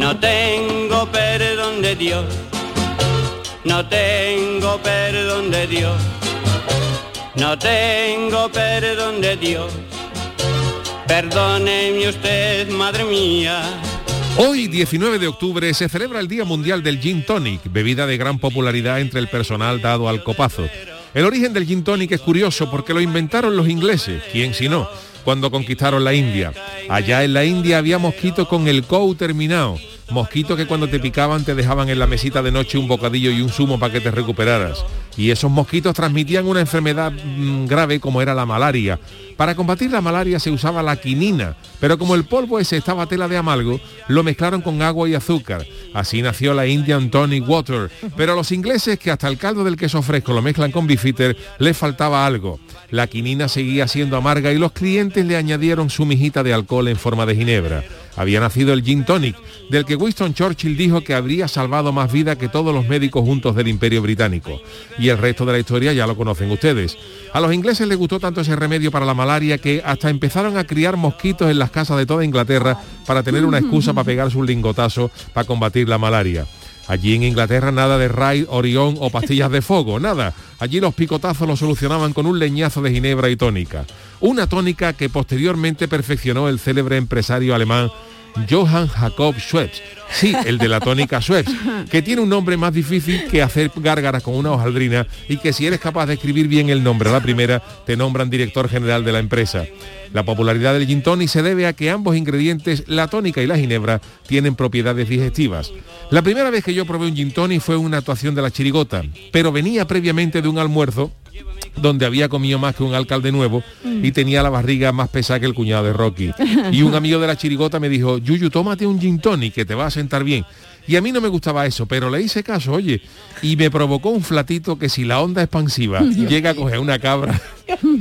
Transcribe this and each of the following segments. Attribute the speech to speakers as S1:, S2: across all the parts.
S1: No tengo perdón de Dios, no tengo perdón de Dios, no tengo perdón de Dios. Perdóneme usted, madre mía.
S2: Hoy, 19 de octubre, se celebra el Día Mundial del Gin Tonic, bebida de gran popularidad entre el personal dado al copazo. El origen del Gin Tonic es curioso porque lo inventaron los ingleses, quién si no, cuando conquistaron la India. Allá en la India había mosquitos con el COU terminado mosquitos que cuando te picaban te dejaban en la mesita de noche un bocadillo y un zumo para que te recuperaras. Y esos mosquitos transmitían una enfermedad mm, grave como era la malaria. Para combatir la malaria se usaba la quinina, pero como el polvo ese estaba tela de amalgo, lo mezclaron con agua y azúcar. Así nació la Indian Tonic Water. Pero a los ingleses que hasta el caldo del queso fresco lo mezclan con bifitter, les faltaba algo. La quinina seguía siendo amarga y los clientes le añadieron su mijita de alcohol en forma de ginebra había nacido el gin tonic, del que Winston Churchill dijo que habría salvado más vida que todos los médicos juntos del Imperio Británico. Y el resto de la historia ya lo conocen ustedes. A los ingleses les gustó tanto ese remedio para la malaria que hasta empezaron a criar mosquitos en las casas de toda Inglaterra para tener una excusa para pegarse un lingotazo para combatir la malaria. Allí en Inglaterra nada de Raid, Orión o pastillas de fuego, nada. Allí los picotazos lo solucionaban con un leñazo de ginebra y tónica. Una tónica que posteriormente perfeccionó el célebre empresario alemán Johann Jacob Schweppes. Sí, el de la tónica Schweppes, que tiene un nombre más difícil que hacer gárgaras con una hojaldrina y que si eres capaz de escribir bien el nombre a la primera, te nombran director general de la empresa. La popularidad del gin tonic se debe a que ambos ingredientes, la tónica y la ginebra, tienen propiedades digestivas. La primera vez que yo probé un gin tonic fue una actuación de la chirigota, pero venía previamente de un almuerzo donde había comido más que un alcalde nuevo y tenía la barriga más pesada que el cuñado de Rocky. Y un amigo de la chirigota me dijo, Yuyu, tómate un gin tonic que te va a sentar bien. Y a mí no me gustaba eso, pero le hice caso, oye, y me provocó un flatito que si la onda expansiva llega a coger una cabra,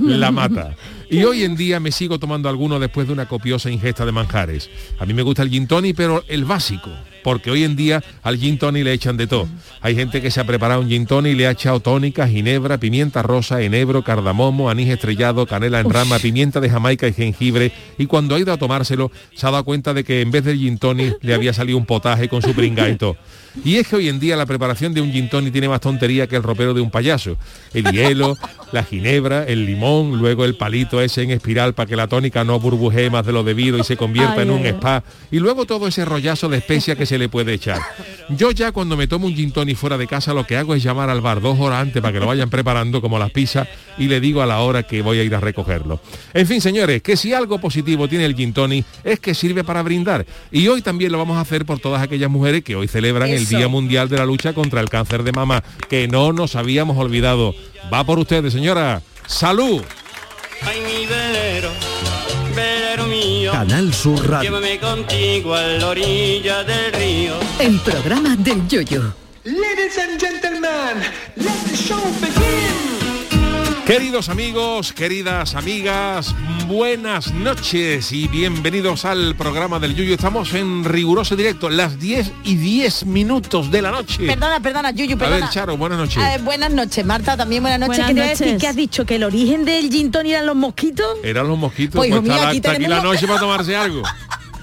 S2: la mata. Y hoy en día me sigo tomando alguno después de una copiosa ingesta de manjares. A mí me gusta el gin tonic, pero el básico, porque hoy en día al gin tonic le echan de todo. Hay gente que se ha preparado un gin tonic y le ha echado tónica, ginebra, pimienta rosa, enebro, cardamomo, anís estrellado, canela en rama, pimienta de Jamaica y jengibre. Y cuando ha ido a tomárselo, se ha dado cuenta de que en vez del gin tonic le había salido un potaje con su pringaito. Y es que hoy en día la preparación de un gin tonic tiene más tontería que el ropero de un payaso. El hielo, la ginebra, el limón, luego el palito ese en espiral para que la tónica no burbujee más de lo debido y se convierta en un spa. Y luego todo ese rollazo de especia que se le puede echar. Yo ya cuando me tomo un gin tonic fuera de casa lo que hago es llamar al bar dos horas antes para que lo vayan preparando como las pizzas y le digo a la hora que voy a ir a recogerlo. En fin, señores, que si algo positivo tiene el gin tonic es que sirve para brindar. Y hoy también lo vamos a hacer por todas aquellas mujeres que hoy celebran el Día Mundial de la Lucha contra el Cáncer de Mama, que no nos habíamos olvidado. Va por ustedes, señora. ¡Salud!
S3: Canal Sur Radio.
S1: Llévame contigo a la orilla del río.
S3: El programa del Yoyo.
S4: Ladies and gentlemen, let the show begin.
S2: Queridos amigos, queridas amigas, buenas noches y bienvenidos al programa del Yuyu. Estamos en riguroso directo, las 10 y 10 minutos de la noche.
S5: Perdona, perdona, Yuyu,
S2: A
S5: perdona.
S2: ver, Charo, buenas noches.
S5: Eh, buenas noches, Marta, también buenas noches.
S6: Buenas
S5: ¿Qué te voy a decir?
S6: noches.
S5: ¿Qué has dicho? ¿Que el origen del gin eran los mosquitos?
S2: Eran los mosquitos,
S5: Pues,
S2: pues,
S5: hijo mío,
S2: la,
S5: aquí
S2: está aquí la noche para tomarse algo.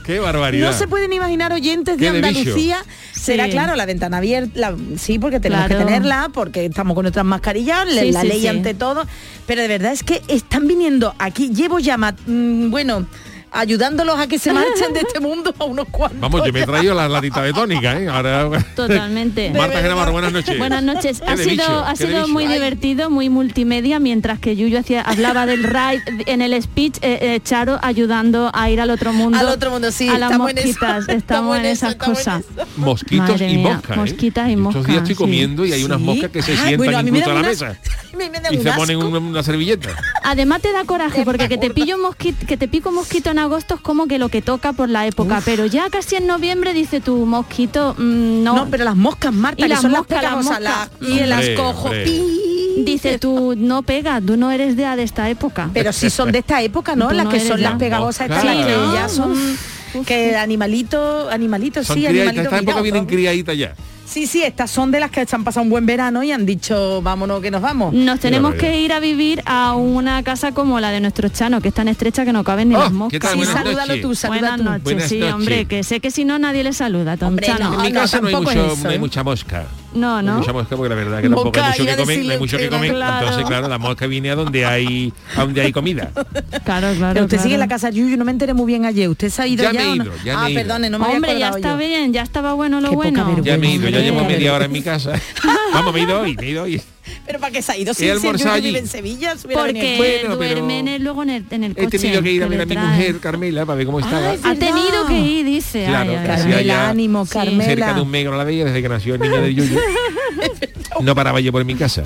S2: Qué barbaridad.
S5: No se pueden imaginar oyentes de. Andalucía. Será
S6: Sí.
S5: claro, la ventana abierta, la- sí, porque tenemos
S6: Claro.
S5: que tenerla, porque estamos con nuestras mascarillas,
S6: Sí,
S5: la
S6: sí,
S5: ley
S6: sí.
S5: ante todo. Pero de verdad es que están viniendo aquí, llevo ya, mm, bueno, ayudándolos a que se marchen de este mundo a unos cuantos.
S2: Vamos, yo me he traído la latita de tónica, ¿eh? Ahora...
S6: Totalmente.
S2: Marta Genavarro, buenas noches.
S6: Buenas noches. Ha sido,
S2: bicho,
S6: ha sido muy divertido, muy multimedia, mientras que Yuyu hacía, hablaba del ride en el speech, eh, eh, Charo ayudando a ir al otro mundo.
S5: Al otro mundo, sí,
S6: A las
S5: estamos en eso,
S6: mosquitas,
S5: estamos
S6: estamos
S5: en eso,
S6: esas
S5: en
S6: cosas.
S2: Mosquitos
S6: Madre
S2: y moscas. ¿eh?
S6: mosquitas y
S2: Estos
S6: moscas,
S2: días estoy
S6: sí.
S2: comiendo y hay unas
S5: Sí.
S2: moscas que se
S5: Ah,
S2: sientan
S5: bueno,
S2: incluso a la mesa.
S5: Me
S2: y se ponen una, una servilleta.
S6: Además te da coraje porque que te pillo un mosquito, que te pico un mosquito en agosto es como que lo que toca por la época, pero ya casi en noviembre dice tu mosquito, mm, no,
S5: No, pero las moscas, Marta,
S6: Y
S5: que
S6: las
S5: son
S6: moscas,
S5: las
S6: las
S5: las- y las
S2: Hombre,
S5: cojo.
S2: hombre.
S5: pi.
S6: dice tú no pega, tú no eres de, de esta época.
S5: Pero si son de esta época, ¿no?
S6: Tú
S5: las
S6: no
S5: que son las pegajosas estas, las que ya son
S6: Uf,
S5: que animalitos, animalitos,
S2: Son
S5: sí,
S2: esta época vienen criaditas ya.
S5: Sí, sí, estas son de las que se han pasado un buen verano y han dicho, vámonos que nos vamos.
S6: Nos tenemos que ir a vivir a una casa como la de nuestro Chano, que es tan estrecha que no caben ni
S2: Oh,
S6: las
S2: ¿qué
S6: moscas.
S5: Sí, salúdalo tú, saluda
S6: Buenas noches,
S2: Buenas
S6: sí,
S2: noches.
S6: hombre, que sé que si no nadie le saluda, Tom
S5: Hombre,
S6: Chano.
S2: En mi
S5: no,
S2: casa no, hay,
S5: tampoco es
S2: mucho,
S5: eso,
S2: no hay
S5: ¿eh?
S2: mucha mosca.
S6: No,
S2: No mucha mosca porque la verdad que tampoco hay mucho que comer, no hay mucho que comer.
S6: claro.
S2: Entonces, claro, la mosca viene a donde hay a donde hay comida.
S6: Claro, claro.
S5: Pero usted
S6: claro.
S5: sigue en la casa Yuyu, no me enteré muy bien ayer. ¿Usted se ha ido
S2: Ya
S5: ya?
S2: me he
S5: no?
S2: ido, ya me
S5: ah,
S2: ido.
S5: perdone, no me había
S6: Hombre, ya está
S5: yo.
S6: bien, ya estaba bueno lo
S5: Qué
S6: bueno.
S2: Ya me he ido, ya llevo media hora en mi casa. Vamos, me he ido hoy, me he ido hoy.
S5: Pero para qué se ha ido si vive en Sevilla, se
S6: Porque.
S2: Bueno, pero
S6: duerme en el- luego en el, en el coche.
S2: He tenido que ir a ver a mi mujer, Carmela, para ver cómo estaba.
S5: Ay,
S6: Ha tenido que ir, dice.
S2: Claro,
S6: Ay, ay,
S5: Carmela,
S2: ya
S5: ánimo. Carmela.
S2: Cerca de un mes que no la veía desde que nació el niño de Yuyu. No paraba yo por mi casa.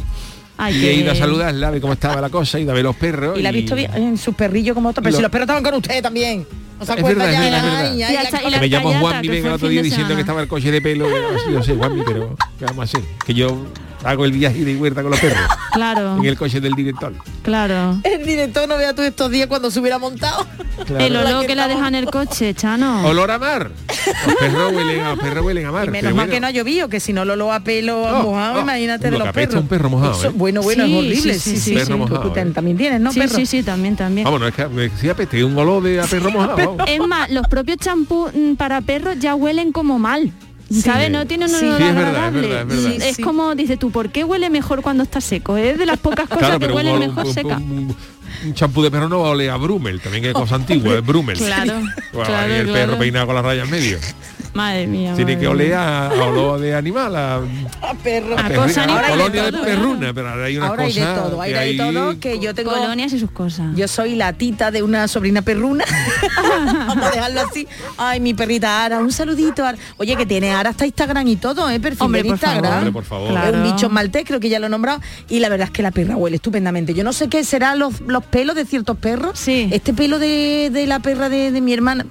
S6: Ay,
S2: y
S6: qué
S2: he ido a saludarla, a ver cómo estaba la cosa, y a ver los perros.
S5: Y la ha visto bien en sus perrillos como otros. Pero
S2: Lo-
S5: si los perros estaban con usted también. ¿No se
S2: Es
S5: acuerda
S2: verdad,
S5: ya?
S2: es verdad, es
S5: Ay,
S2: verdad.
S5: ay,
S6: Y
S5: ay,
S6: hasta- y
S5: ay,
S6: la
S2: me llamó Juanmi
S6: que
S2: el otro día diciendo que estaba el coche de pelo. Yo, yo sé, Juanmi, pero ¿qué vamos a hacer? Que yo hago el viaje de vuelta con los perros
S6: Claro,
S2: en el coche del director.
S6: claro.
S5: El director no vea tú estos días cuando se hubiera montado.
S2: Claro.
S6: El olor
S5: que
S6: que la deja en el coche, Chano.
S2: Olor a mar. Los perros huelen a, los perros huelen a mar.
S5: Y menos
S2: pero
S5: mal
S2: bueno.
S5: que no ha llovido, que si no lo lo a pelo
S2: Oh,
S5: mojado,
S2: oh,
S5: imagínate
S2: lo
S5: de los perros.
S2: un perro mojado,
S5: Eso,
S2: ¿eh?
S5: Bueno, bueno,
S6: Sí,
S5: es horrible.
S6: sí,
S5: Sí,
S6: sí,
S5: sí,
S6: sí,
S2: Perro
S5: sí.
S2: mojado,
S5: Tú
S2: ¿eh?
S5: También tienes, ¿no,
S6: sí,
S5: perro?
S6: sí, sí, también, también.
S2: Vamos, no es que decía peste, un olor de a perro mojado. vamos.
S6: Es más, los propios champús mm, para perros ya huelen como mal. ¿Sabes? No tienen un
S2: Sí,
S6: olor
S2: sí, es verdad, es
S6: agradable.
S2: verdad, es verdad.
S6: Y es
S5: Sí.
S6: como, dices tú, ¿por qué huele mejor cuando está seco? Es de las pocas cosas
S2: Claro,
S6: que
S2: un, olor-
S6: mejor
S2: un-
S6: seca.
S2: un- un champú de perro no va a oler a Brummel, también es cosa antigua, es Brummel.
S6: Claro,
S2: Bueno,
S6: claro,
S2: y el
S6: claro.
S2: perro peinado con la raya en medio.
S6: Madre mía.
S2: Tiene
S6: madre
S2: que oler a, a olor de animal, a,
S5: A perro.
S6: A
S2: perri-
S6: cosa
S2: a
S6: animal.
S2: colonia de
S6: todo,
S2: perruna, pero ahora hay una
S5: Ahora hay
S2: cosa
S5: de todo, hay
S2: que
S5: de
S2: hay-
S5: todo que yo tengo...
S6: Colonias y sus cosas.
S5: Yo soy la tita de una sobrina perruna. Vamos a dejarlo así. Ay, mi perrita Ara, un saludito. Ara. Oye, que tiene Ara hasta Instagram y todo, ¿eh? Perfil
S6: Hombre,
S5: de
S6: por favor.
S5: Instagram.
S2: Hombre, por favor.
S5: Es un bicho maltés, creo que ya lo he nombrado. Y la verdad es que la perra huele estupendamente. Yo no sé qué serán los, los pelos de ciertos perros.
S6: Sí.
S5: Este pelo de, de la perra de, de mi hermana,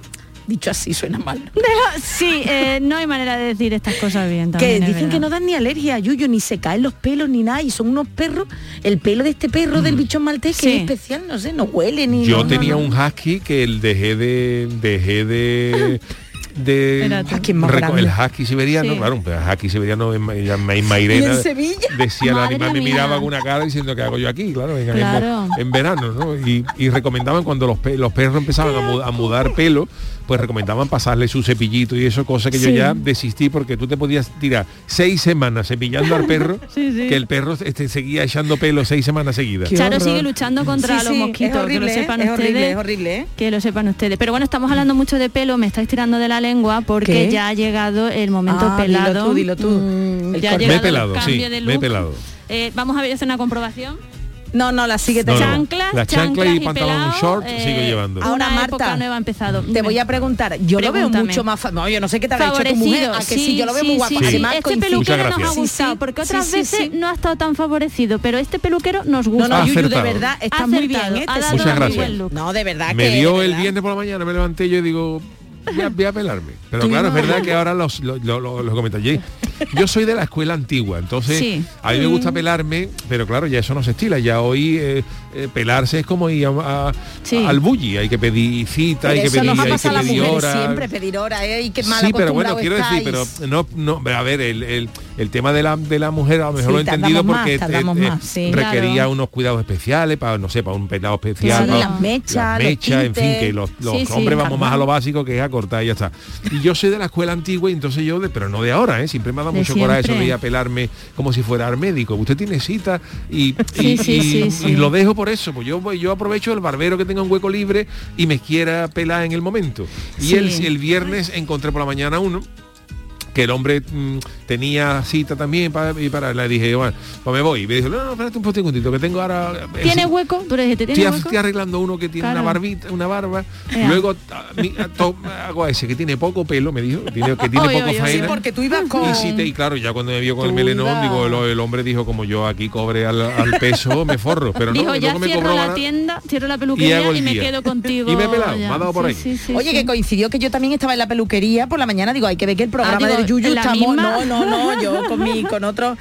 S5: dicho así, suena mal.
S6: Deja- sí, eh, no hay manera de decir estas cosas bien.
S5: Que dicen que no dan ni alergia a Yuyo, ni se caen los pelos, ni nada. Y son unos perros, el pelo de este perro del bicho maltés que
S6: Sí.
S5: es especial, no sé, no huele ni...
S2: Yo
S5: no,
S2: tenía
S5: no.
S2: un husky que el dejé de dejé de de reco- el husky siberiano,
S6: Sí.
S2: claro, pero el husky siberiano en, en, en Mairena
S5: ¿Y en Sevilla?
S2: decía el
S6: Madre
S2: animal me miraba con una cara diciendo que hago yo aquí, claro, en, en-
S6: Claro.
S2: en verano, ¿no? Y, y recomendaban cuando los, pe- los perros empezaban a mudar pelo, pues recomendaban pasarle su cepillito y eso, cosa que yo ya desistí porque tú te podías tirar seis semanas cepillando al perro,
S6: Sí, sí.
S2: que el perro este, seguía echando pelo seis semanas seguidas.
S5: Qué
S6: Charo
S5: horror.
S6: sigue luchando contra
S5: Sí,
S6: los mosquitos,
S5: es horrible,
S6: que lo sepan
S5: es
S6: ustedes.
S5: horrible, es horrible, ¿eh?
S6: Que lo sepan ustedes. Pero bueno, estamos hablando mucho de pelo, me estáis tirando de la lengua porque
S5: ¿Qué?
S6: ya ha llegado el momento
S5: Ah, dilo
S6: pelado.
S5: tú, dilo tú.
S6: Mm, ya ha llegado
S2: Me he
S6: el
S2: pelado,
S6: cambio
S2: sí,
S6: de
S2: me he
S6: look.
S2: pelado.
S6: Eh, vamos a ver, hacer una comprobación.
S5: No, no, la sigue
S2: No, no.
S5: teniendo.
S6: Chanclas,
S2: La chancla
S6: chanclas
S2: y pantalón short
S6: eh,
S2: sigo llevando.
S5: Ahora,
S6: una
S5: Marta,
S6: nueva ha empezado.
S5: Te voy a preguntar, yo lo veo mucho más no, yo no sé qué te habrá hecho tu
S6: favorecido.
S5: mujer, a que sí, yo lo veo muy guapo.
S6: sí,
S5: Además,
S6: este peluquero nos ha gustado porque otras
S5: sí,
S6: veces
S5: sí.
S6: no ha estado tan favorecido, pero este peluquero nos
S5: No,
S6: gusta.
S5: no,
S2: Ha
S5: Yuyu, de verdad, está
S6: Ha
S5: muy bien, ¿eh?
S6: ha
S2: Muchas
S6: muy
S2: gracias.
S6: buen look.
S5: No, de verdad
S2: me
S5: que,
S2: dio el viernes por la mañana, me levanté y yo digo, voy a, voy a pelarme. Pero claro, es verdad que ahora los, los, los, los. Yo- soy de la escuela antigua, entonces
S6: Sí.
S2: a mí me gusta pelarme, pero claro, ya eso no se estila. Ya hoy eh, eh, pelarse es como ir a- a-
S6: Sí.
S2: al bully, hay que pedir cita,
S5: Pero
S2: hay que pedir, hay que pedir hora.
S5: siempre, pedir hora, ¿eh? Y qué mal
S2: Sí, pero bueno, quiero decir, pero
S5: estáis.
S2: no, no, a ver, el, el, el tema de la, de la mujer a lo mejor
S5: Sí,
S2: lo he entendido
S5: más,
S2: porque
S5: tardamos
S2: eh, eh,
S5: más, sí.
S2: requería
S6: Claro.
S2: unos cuidados especiales para, no sé, para un pelado especial. Para-
S6: las
S5: mechas,
S2: las mechas, en fin, que los, los hombres vamos más a lo básico que es a cortar y ya está. Y yo soy de la escuela antigua y entonces yo, de, pero no de ahora, ¿eh? siempre me ha dado
S6: De
S2: mucho coraje eso de ir a pelarme como si fuera al médico. Usted tiene cita y,
S6: Sí,
S2: y,
S6: sí,
S2: y-
S6: sí, sí.
S2: y lo dejo por eso, pues yo yo aprovecho el barbero que tenga un hueco libre y me quiera pelar en el momento. Y el, el viernes encontré por la mañana uno que el hombre mm, tenía cita también para, y para le dije, bueno, pues me voy. Y me dijo, no, no, espérate un segundito, que tengo ahora. eh,
S6: ¿Tiene hueco? Tú le dijiste,
S2: Estoy,
S6: ¿tiene hueco?
S2: estoy arreglando uno que tiene
S6: Claro.
S2: una barbita, una barba. Luego a mí, a to- hago a ese que tiene poco pelo, me dijo, que tiene, que tiene
S6: Oye,
S2: poco
S6: oye,
S5: Sí,
S2: faena.
S5: porque tú ibas con...
S2: Y, sí te- y claro, ya cuando me vio con el melenón, digo, el, el hombre dijo, como yo aquí cobre al, al peso, me forro. Pero no,
S6: Dijo, ya
S2: luego me
S6: cierro la tienda, cierro la peluquería y, me quedo contigo.
S2: Y me he pelado,
S6: ya.
S2: me ha dado por
S6: Sí,
S2: ahí.
S6: sí, sí,
S5: Oye,
S6: sí.
S5: que coincidió que yo también estaba en la peluquería por la mañana. Digo, hay que ver que el programa
S6: Ah,
S5: Yuyu
S6: ¿en la
S5: estamos.
S6: misma?
S5: No, no, no, yo con mi, con otro.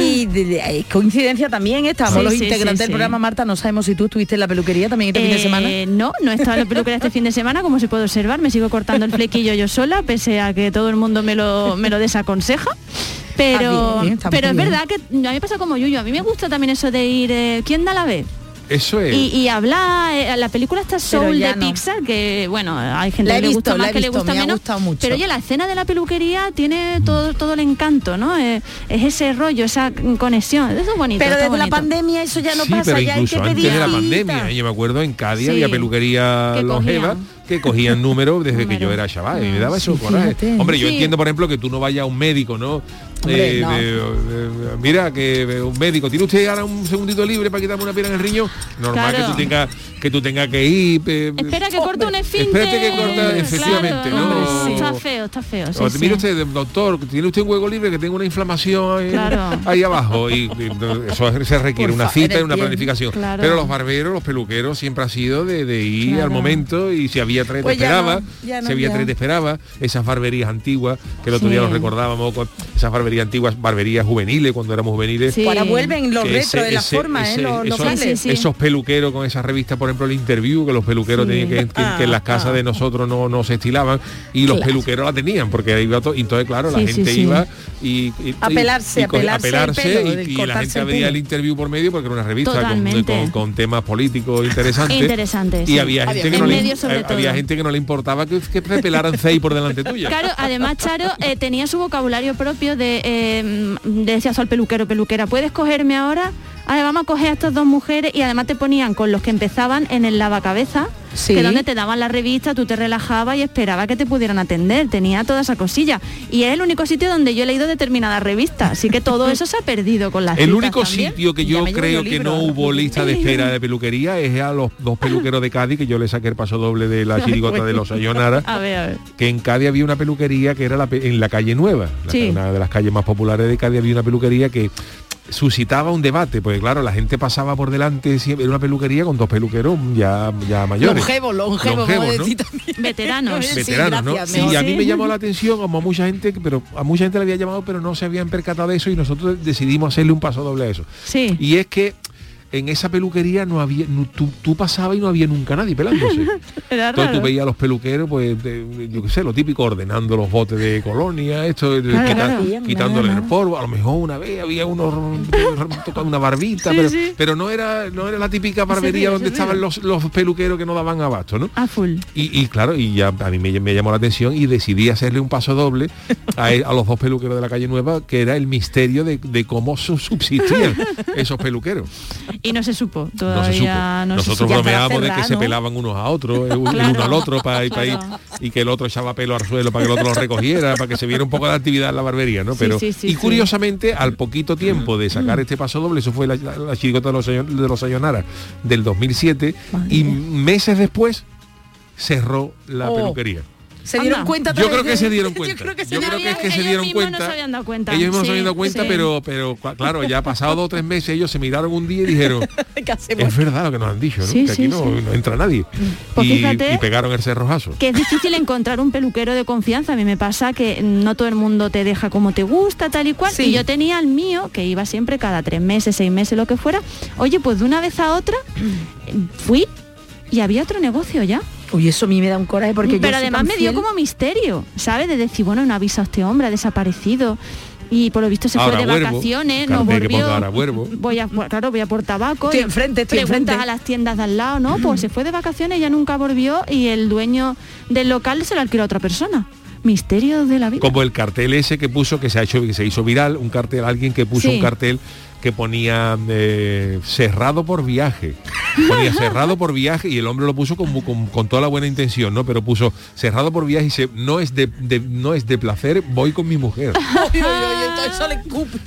S5: Y de- de- es coincidencia también, estábamos
S6: Sí,
S5: los
S6: sí,
S5: integrantes
S6: sí,
S5: del programa, Marta. No sabemos si tú estuviste en la peluquería también este fin de
S6: Eh,
S5: semana.
S6: No, no he estado en la peluquería este fin de semana, como se puede observar. Me sigo cortando el flequillo yo sola, pese a que todo el mundo me lo, me lo desaconseja. Pero,
S5: Ah, bien,
S6: pero es
S5: bien.
S6: verdad que a mí me pasa como Yuyo. A mí me gusta también eso de ir, eh, ¿quién da la vez?
S2: Eso es.
S6: Y, y hablar, eh, la película está Soul
S5: ya
S6: de
S5: no.
S6: Pixar, que bueno, hay gente
S5: La
S6: que le gusta
S5: visto,
S6: más, que le gusta
S5: me
S6: menos.
S5: mucho.
S6: Pero oye, la escena de la peluquería tiene todo, todo el encanto, ¿no? Eh, es ese rollo, esa conexión. Eso es bonito.
S5: Pero desde la pandemia eso ya no
S2: sí,
S5: pasa,
S2: pero
S5: ya hay
S2: incluso
S5: que
S2: antes
S5: pedir
S2: de la pandemia, yo me acuerdo en Cádiz
S6: Sí.
S2: había peluquería
S6: Que
S2: longeva
S6: cogían.
S2: Que cogían números desde que
S6: Número.
S2: yo era chaval y me daba
S5: Ah,
S2: eso
S5: sí,
S2: coraje.
S5: fíjate.
S2: Hombre, yo
S6: Sí.
S2: entiendo, por ejemplo, que tú no vayas a un médico, ¿no?
S5: Hombre,
S2: Eh,
S5: no.
S2: de- de- mira, que eh, un médico, ¿tiene usted ahora un segundito libre para quitarme una piedra en el riñón? Normal
S6: Claro.
S2: que tú tengas que tú tengas que ir. eh,
S6: Espera que corta un esfínter.
S2: Espérate que corta, efectivamente,
S6: Claro,
S2: ¿no?
S6: hombre, Está feo, está feo.
S2: o,
S6: sí.
S2: Mire usted, doctor, tiene usted un hueco libre que tengo una inflamación ahí,
S6: Claro.
S2: ahí abajo y, y eso se requiere una cita y una
S5: bien.
S2: planificación. Pero los barberos, los peluqueros siempre ha sido de, ir al momento y si había tres
S5: Pues
S2: te esperaba,
S5: no, ya no,
S2: había
S5: ya.
S2: te esperaba, esas barberías antiguas que el otro día los recordábamos con esas barberías antiguas, barberías juveniles cuando éramos juveniles.
S6: Sí.
S5: Ahora vuelven los retro de la
S2: ese-
S5: forma, ¿eh?
S2: ese-
S5: los
S2: esos,
S5: sales.
S6: Sí,
S2: esos peluqueros con esa revista, por ejemplo, el interview, que los peluqueros tenían que, que- que en las
S5: Ah,
S2: casas
S5: ah.
S2: de nosotros no, no se estilaban y los
S5: Claro.
S2: peluqueros la tenían, porque iba to- y entonces claro, la gente iba y, y-
S5: A
S2: y- y
S5: a
S2: co-
S5: pelarse el pelo,
S2: y- la gente
S5: el
S2: veía el interview por medio porque era una revista con,
S6: Totalmente.
S2: con- con temas políticos interesantes.
S6: Interesantes,
S2: Y había
S5: Había
S2: gente que no le, eh, gente que no le importaba que, que pelaran seis por delante tuya.
S6: Claro, además Charo eh, tenía su vocabulario propio de, eh, le decías al peluquero, peluquera, ¿puedes cogerme ahora? Ahora vamos a coger a estas dos mujeres y además te ponían con los que empezaban en el lavacabeza,
S5: Sí.
S6: que donde te daban la revista, tú te relajabas y esperaba que te pudieran atender, tenía toda esa cosilla. Y era el único sitio donde yo he leído determinadas revistas, así que todo eso se ha perdido con las
S2: El único
S6: también.
S2: sitio que yo creo que no hubo lista de espera de peluquería es a los dos peluqueros de Cádiz que yo le saqué el paso doble de la chirigota de los Sayonara.
S6: A ver, a ver.
S2: que en Cádiz había una peluquería que era la pe- en la calle Nueva, la-
S6: Sí.
S2: una de las calles más populares de Cádiz había una peluquería que suscitaba un debate, porque claro, la gente pasaba por delante, siempre era una peluquería con dos peluqueros ya, ya mayores.
S5: Longevo, longevo.
S6: Veteranos.
S5: Sí,
S2: veteranos, ¿no?
S5: gracias,
S2: Sí,
S5: mejor.
S2: y a mí me llamó la atención, como a mucha gente, pero a mucha gente le había llamado, pero no se habían percatado de eso y nosotros decidimos hacerle un paso doble a eso.
S6: Sí.
S2: Y es que en esa peluquería no había, no- tú, tú pasabas y no había nunca nadie pelándose.
S6: Era
S2: Entonces tú veías a los peluqueros, pues, de- yo qué sé, lo típico, ordenando los botes de colonia, esto, de-
S6: Claro,
S2: quita-
S6: claro.
S5: Bien,
S2: quitándole el polvo. A lo mejor una vez había uno tocando una barbita,
S6: Sí,
S2: pero,
S6: sí.
S2: pero no era no era la típica barbería donde estaban los, los peluqueros que no daban abasto, ¿no?
S6: A full.
S2: Y, y claro, y ya a mí me, me llamó la atención y decidí hacerle un paso doble a, los dos peluqueros de la calle Nueva, que era el misterio de, de cómo su- subsistían esos peluqueros.
S6: Y no se supo.
S2: No se
S6: Todavía
S2: supo.
S6: no se
S2: Nosotros
S6: supo.
S2: Bromeábamos de que se pelaban unos a otros, el
S6: Claro,
S2: uno al otro para ir, para ir, y que el otro echaba pelo al suelo para que el otro lo recogiera, para que se viera un poco de actividad en la barbería, ¿no? Pero
S6: sí, sí,
S2: y curiosamente, al poquito tiempo de sacar este paso doble, eso fue la, la, de los, de los Sayonara del 2007,
S5: Madre
S2: y meses después cerró la
S5: Oh.
S2: peluquería.
S5: Se dieron
S6: Anda.
S5: cuenta.
S2: Yo creo que se dieron
S5: Yo
S2: cuenta.
S5: creo que se
S2: Yo creo que es que
S6: ellos
S2: se dieron
S6: mismos
S2: cuenta.
S6: no se habían dado cuenta.
S2: Ellos mismos no
S6: Sí,
S2: se habían dado cuenta,
S6: sí.
S2: pero, pero claro, ya pasado dos o tres meses ellos se miraron un día y dijeron, es verdad lo que nos han dicho, ¿no?
S6: Sí,
S2: que aquí
S6: sí,
S2: no,
S6: sí.
S2: no entra nadie.
S6: Pues
S2: y, y pegaron el cerrojazo.
S6: que es difícil encontrar un peluquero de confianza. A mí me pasa que no todo el mundo te deja como te gusta, tal y cual.
S5: Sí.
S6: Y yo tenía el mío, que iba siempre cada tres meses, seis meses, lo que fuera. Oye, pues de una vez a otra fui y había otro negocio ya.
S5: Uy, eso a mí me da un coraje porque yo
S6: Pero
S5: soy
S6: además me dio como misterio, ¿sabes? De decir, bueno, no ha avisado este hombre, ha desaparecido. Y por lo visto se
S2: Ahora
S6: fue de
S2: vuelvo,
S6: vacaciones, no volvió.
S2: ahora.
S6: Voy a, claro, voy a por tabaco.
S5: Estoy
S6: y
S5: enfrente, estoy enfrente.
S6: a las tiendas de al lado, ¿no? Pues se fue de vacaciones, ya nunca volvió y el dueño del local se lo alquiló a otra persona. Misterio de la vida.
S2: Como el cartel ese que puso, que se ha hecho, que se hizo viral, un cartel, alguien que puso
S6: Sí.
S2: un cartel que ponía eh, cerrado por viaje. Ponía cerrado por viaje y el hombre lo puso con, con- con toda la buena intención, ¿no? Pero puso cerrado por viaje y se, no es de, de- no es de placer, voy con mi mujer.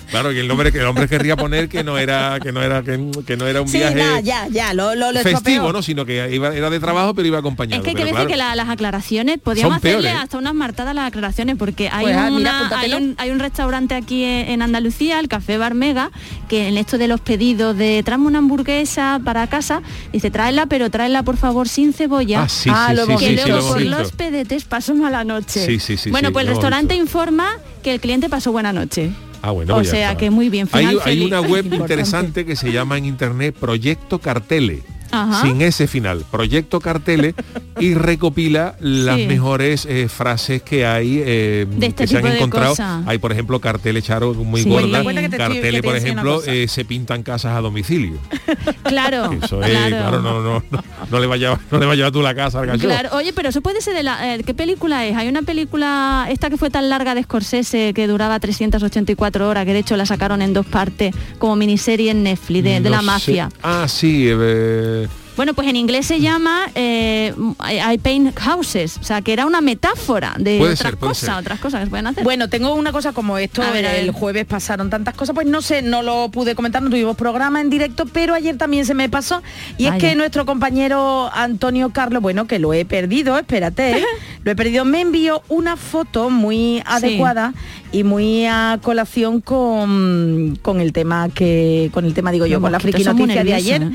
S2: Claro, que el hombre, que el hombre querría poner que no era, que no era, que, que no era un
S5: Sí,
S2: viaje
S5: nada, ya, ya, lo, lo, lo
S2: festivo. ¿no? Sino que iba, era de trabajo, pero iba acompañado.
S6: Es que hay que decir
S2: claro,
S6: que la- las aclaraciones, podíamos hacerle
S2: peores.
S6: hasta unas martadas las aclaraciones, porque hay,
S5: Pues, ah, mira,
S6: una- hay,
S5: apúntatelo.
S6: un, hay un restaurante aquí en, en Andalucía, el Café Barmega, que en esto de los pedidos de tráeme una hamburguesa para casa, dice tráela, pero tráela por favor sin cebolla.
S2: Ah, sí,
S5: Ah,
S2: sí,
S5: lo
S2: sí,
S5: hemos
S2: sí,
S6: que
S2: sí, lo
S6: luego por
S2: visto.
S6: los pedetes paso mala noche.
S2: Sí, sí, sí,
S6: bueno,
S2: sí,
S6: pues el restaurante
S2: visto.
S6: informa que el cliente pasó buena noche.
S2: Ah, bueno,
S6: o
S2: pues
S6: sea
S2: está.
S6: que muy bien,
S2: Hay,
S6: final
S2: hay
S6: feliz.
S2: una web interesante que se llama en internet Proyecto Cartele.
S6: Ajá.
S2: Sin ese final, Proyecto Cartele y recopila las
S6: Sí.
S2: mejores eh, frases que hay eh,
S6: De este
S2: que se han encontrado. Hay, por ejemplo, carteles charo muy
S6: Sí.
S5: que
S2: Carteles,
S5: te
S2: por ejemplo, eh, se pintan casas a domicilio.
S6: Claro,
S2: Eso es,
S6: claro.
S2: claro, no, no, no, no le vaya, no le vaya a tú la casa al gallo.
S6: Claro, oye, pero eso puede ser de la... eh, ¿Qué película es? Hay una película, esta que fue tan larga de Scorsese, que duraba 384 horas, que de hecho la sacaron en dos partes, como miniserie en Netflix, de, de
S2: No
S6: la
S2: sé.
S6: mafia.
S2: Ah, sí. eh,
S6: Bueno, pues en inglés se llama eh, I Paint Houses, o sea, que era una metáfora de
S2: Puede
S6: otras
S2: ser,
S6: cosas,
S2: ser.
S6: otras cosas que se pueden hacer.
S5: Bueno, tengo una cosa como esto,
S6: A ver, a
S5: el jueves pasaron tantas cosas, pues no sé, no lo pude comentar, no tuvimos programa en directo, pero ayer también se me pasó. Y es que nuestro compañero Antonio Carlos, bueno, que lo he perdido, espérate, lo he perdido, me envió una foto muy adecuada y muy a colación con, con el tema que, con el tema, digo yo,
S6: Los
S5: con la friki noticia de ayer.
S6: ¿eh?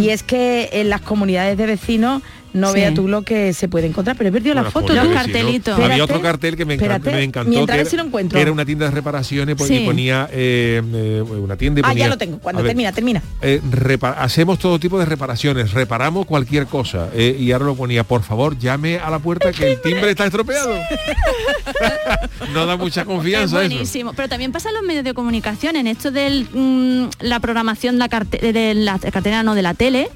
S5: Y es que en las comunidades de vecinos no
S6: Sí.
S5: vea tú lo que se puede encontrar, pero he perdido la
S2: Bueno,
S5: foto.
S2: por
S6: Los cartelitos.
S2: Había otro cartel que me, encantó,
S5: espérate,
S2: me encantó.
S5: mientras
S2: que era-
S5: si lo encuentro.
S2: que era una tienda de reparaciones pues, y
S5: Sí.
S2: ponía eh, eh, una tienda y
S5: Ah,
S2: ponía,
S5: ya lo tengo, cuando
S2: ver,
S5: termina, termina.
S2: eh, repa- hacemos todo tipo de reparaciones, reparamos cualquier cosa. eh, y ahora lo ponía, por favor, llame a la puerta que el timbre está estropeado. no da mucha
S6: es
S2: confianza eso.
S6: buenísimo. Pero también pasa en los medios de comunicación, en esto de la programación la carte- de la cartera no de la tele.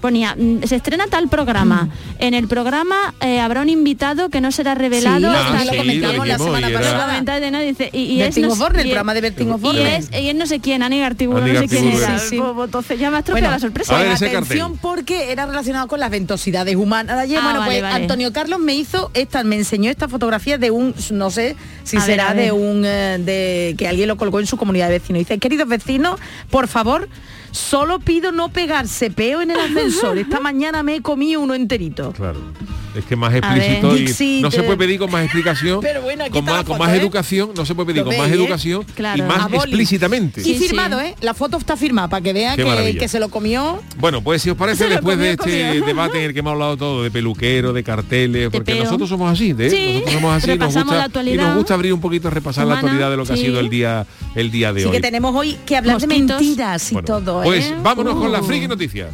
S6: Ponía, mm, se estrena tal programa.
S5: Mm.
S6: En el programa eh, habrá un invitado que no será revelado
S5: Sí,
S6: hasta
S2: Ah,
S5: lo
S2: sí,
S5: comentamos
S2: lo
S5: la
S2: dijimos,
S5: semana
S2: y
S5: pasada.
S6: dice, es no
S5: el
S6: y
S5: programa de Bertín
S6: y es, y es no sé quién, Ani Gartiburu, no sé quién era.
S2: era.
S5: Sí, sí.
S6: Entonces ya me ha estropeado la sorpresa.
S2: A ver, ese
S5: atención porque era relacionado con las ventosidades humanas de ayer.
S6: Ah,
S5: bueno,
S6: vale,
S5: pues
S6: vale.
S5: Antonio Carlos me hizo esta, me enseñó esta fotografía de un, no sé si
S6: A
S5: será
S6: ver.
S5: de un eh, de que alguien lo colgó en su comunidad de vecinos. Dice, queridos vecinos, por favor, solo pido no pegarse peo en el ascensor. Esta mañana me he comido uno enterito.
S2: Claro. Es que más
S6: ver,
S2: explícito y
S5: Dixit,
S2: no se puede
S5: eh,
S2: pedir con más explicación,
S5: Pero bueno, aquí
S2: con
S5: está
S2: más, con más
S5: ¿eh?
S2: educación, no se puede pedir
S5: Lo
S2: con más
S5: ¿eh?
S2: educación y
S6: Claro.
S2: más
S5: A boli.
S2: explícitamente.
S5: Y firmado,
S6: sí.
S5: ¿eh? La foto está firmada para que vean que, se lo comió.
S2: Bueno, pues si os parece,
S6: Se
S2: después de este
S6: comió.
S2: debate en el que hemos hablado todo, de peluquero, de carteles, porque
S6: peo.
S2: nosotros somos así, ¿eh?
S6: Sí,
S2: nosotros somos así, nos gusta,
S6: la
S2: y nos gusta abrir un poquito, repasar la actualidad de lo que ha sido el día, el día de hoy.
S5: que tenemos hoy que hablar de mentiras y
S2: Bueno,
S5: todo, ¿eh?
S2: Pues vámonos con las
S6: Uh.
S2: friki noticias.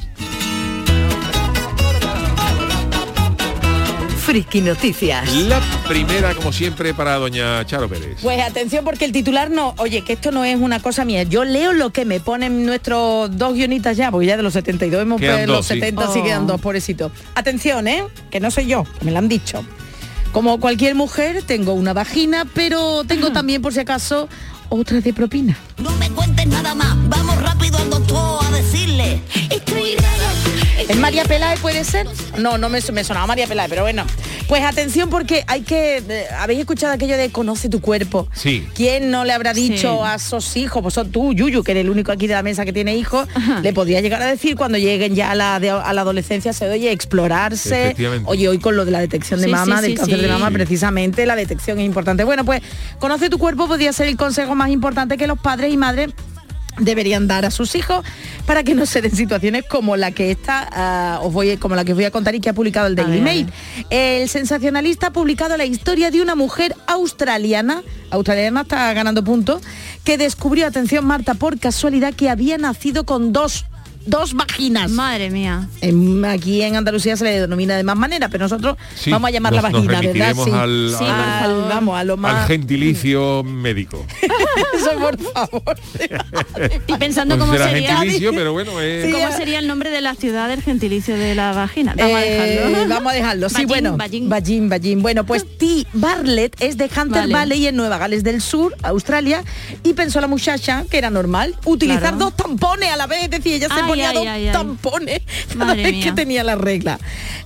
S3: Friki Noticias.
S2: La primera, como siempre, para doña Charo Pérez.
S5: Pues atención porque el titular no, oye, que esto no es una cosa mía. Yo leo lo que me ponen nuestros dos guionistas ya, porque ya de los 72 hemos
S2: Quedan
S5: pues,
S2: dos,
S5: los
S2: sí.
S5: 70 sí
S6: Oh.
S5: quedan dos, pobrecito. Atención, ¿eh? Que no soy yo, que me lo han dicho. Como cualquier mujer, tengo una vagina, pero tengo también, por si acaso, otra de propina.
S7: No me cuentes nada más, vamos rápido al doctor a decirle. Estoy
S5: ¿Es María Peláez puede ser? No, no me, me sonaba María Peláez, pero bueno. Pues atención porque hay que... eh, ¿Habéis escuchado aquello de conoce tu cuerpo?
S2: Sí.
S5: ¿Quién no le habrá dicho
S6: Sí.
S5: a sus hijos? Pues son tú, Yuyu, que eres el único aquí de la mesa que tiene hijos, le podría llegar a decir cuando lleguen ya a la, de- a la adolescencia, se oye, explorarse.
S2: Efectivamente.
S5: Oye, hoy con lo de la detección de
S6: Sí,
S5: mama,
S6: sí,
S5: del
S6: sí,
S5: cáncer de
S6: sí.
S5: mama,
S2: Sí.
S5: precisamente la detección es importante. Bueno, pues conoce tu cuerpo podría ser el consejo más importante que los padres y madres deberían dar a sus hijos para que no se den situaciones como la que esta ah, os voy como la que os voy a contar y que ha publicado el Daily Mail. El sensacionalista ha publicado la historia de una mujer australiana, australiana está ganando puntos, que descubrió, atención Marta, por casualidad que había nacido con dos dos vaginas.
S6: Madre mía.
S5: En- aquí en Andalucía se le denomina de más manera, pero nosotros
S2: Sí,
S5: vamos a llamarla
S2: nos- nos
S5: vagina, ¿verdad? Sí.
S2: al- al-
S5: vamos a lo
S2: Al
S5: más.
S2: gentilicio médico.
S5: Eso, por favor.
S6: Y pensando
S2: sé
S6: cómo
S2: será
S6: sería,
S2: gentilicio, pero bueno, es...
S6: cómo sería el nombre de la ciudad del gentilicio de la vagina. Vamos a
S5: Eh,
S6: dejarlo.
S5: vamos a dejarlo. Sí, bueno.
S6: vagin.
S5: Vagin, vagin. Bueno, pues T. Bartlett es de Hunter
S6: Vale.
S5: Valley en Nueva Gales del Sur, Australia, y pensó la muchacha que era normal utilizar
S6: Claro.
S5: dos tampones a la vez, es decir, ella se
S6: Ay,
S5: ponía
S6: ay,
S5: dos
S6: ay, ay.
S5: tampones cada
S6: Madre
S5: vez que tenía la regla.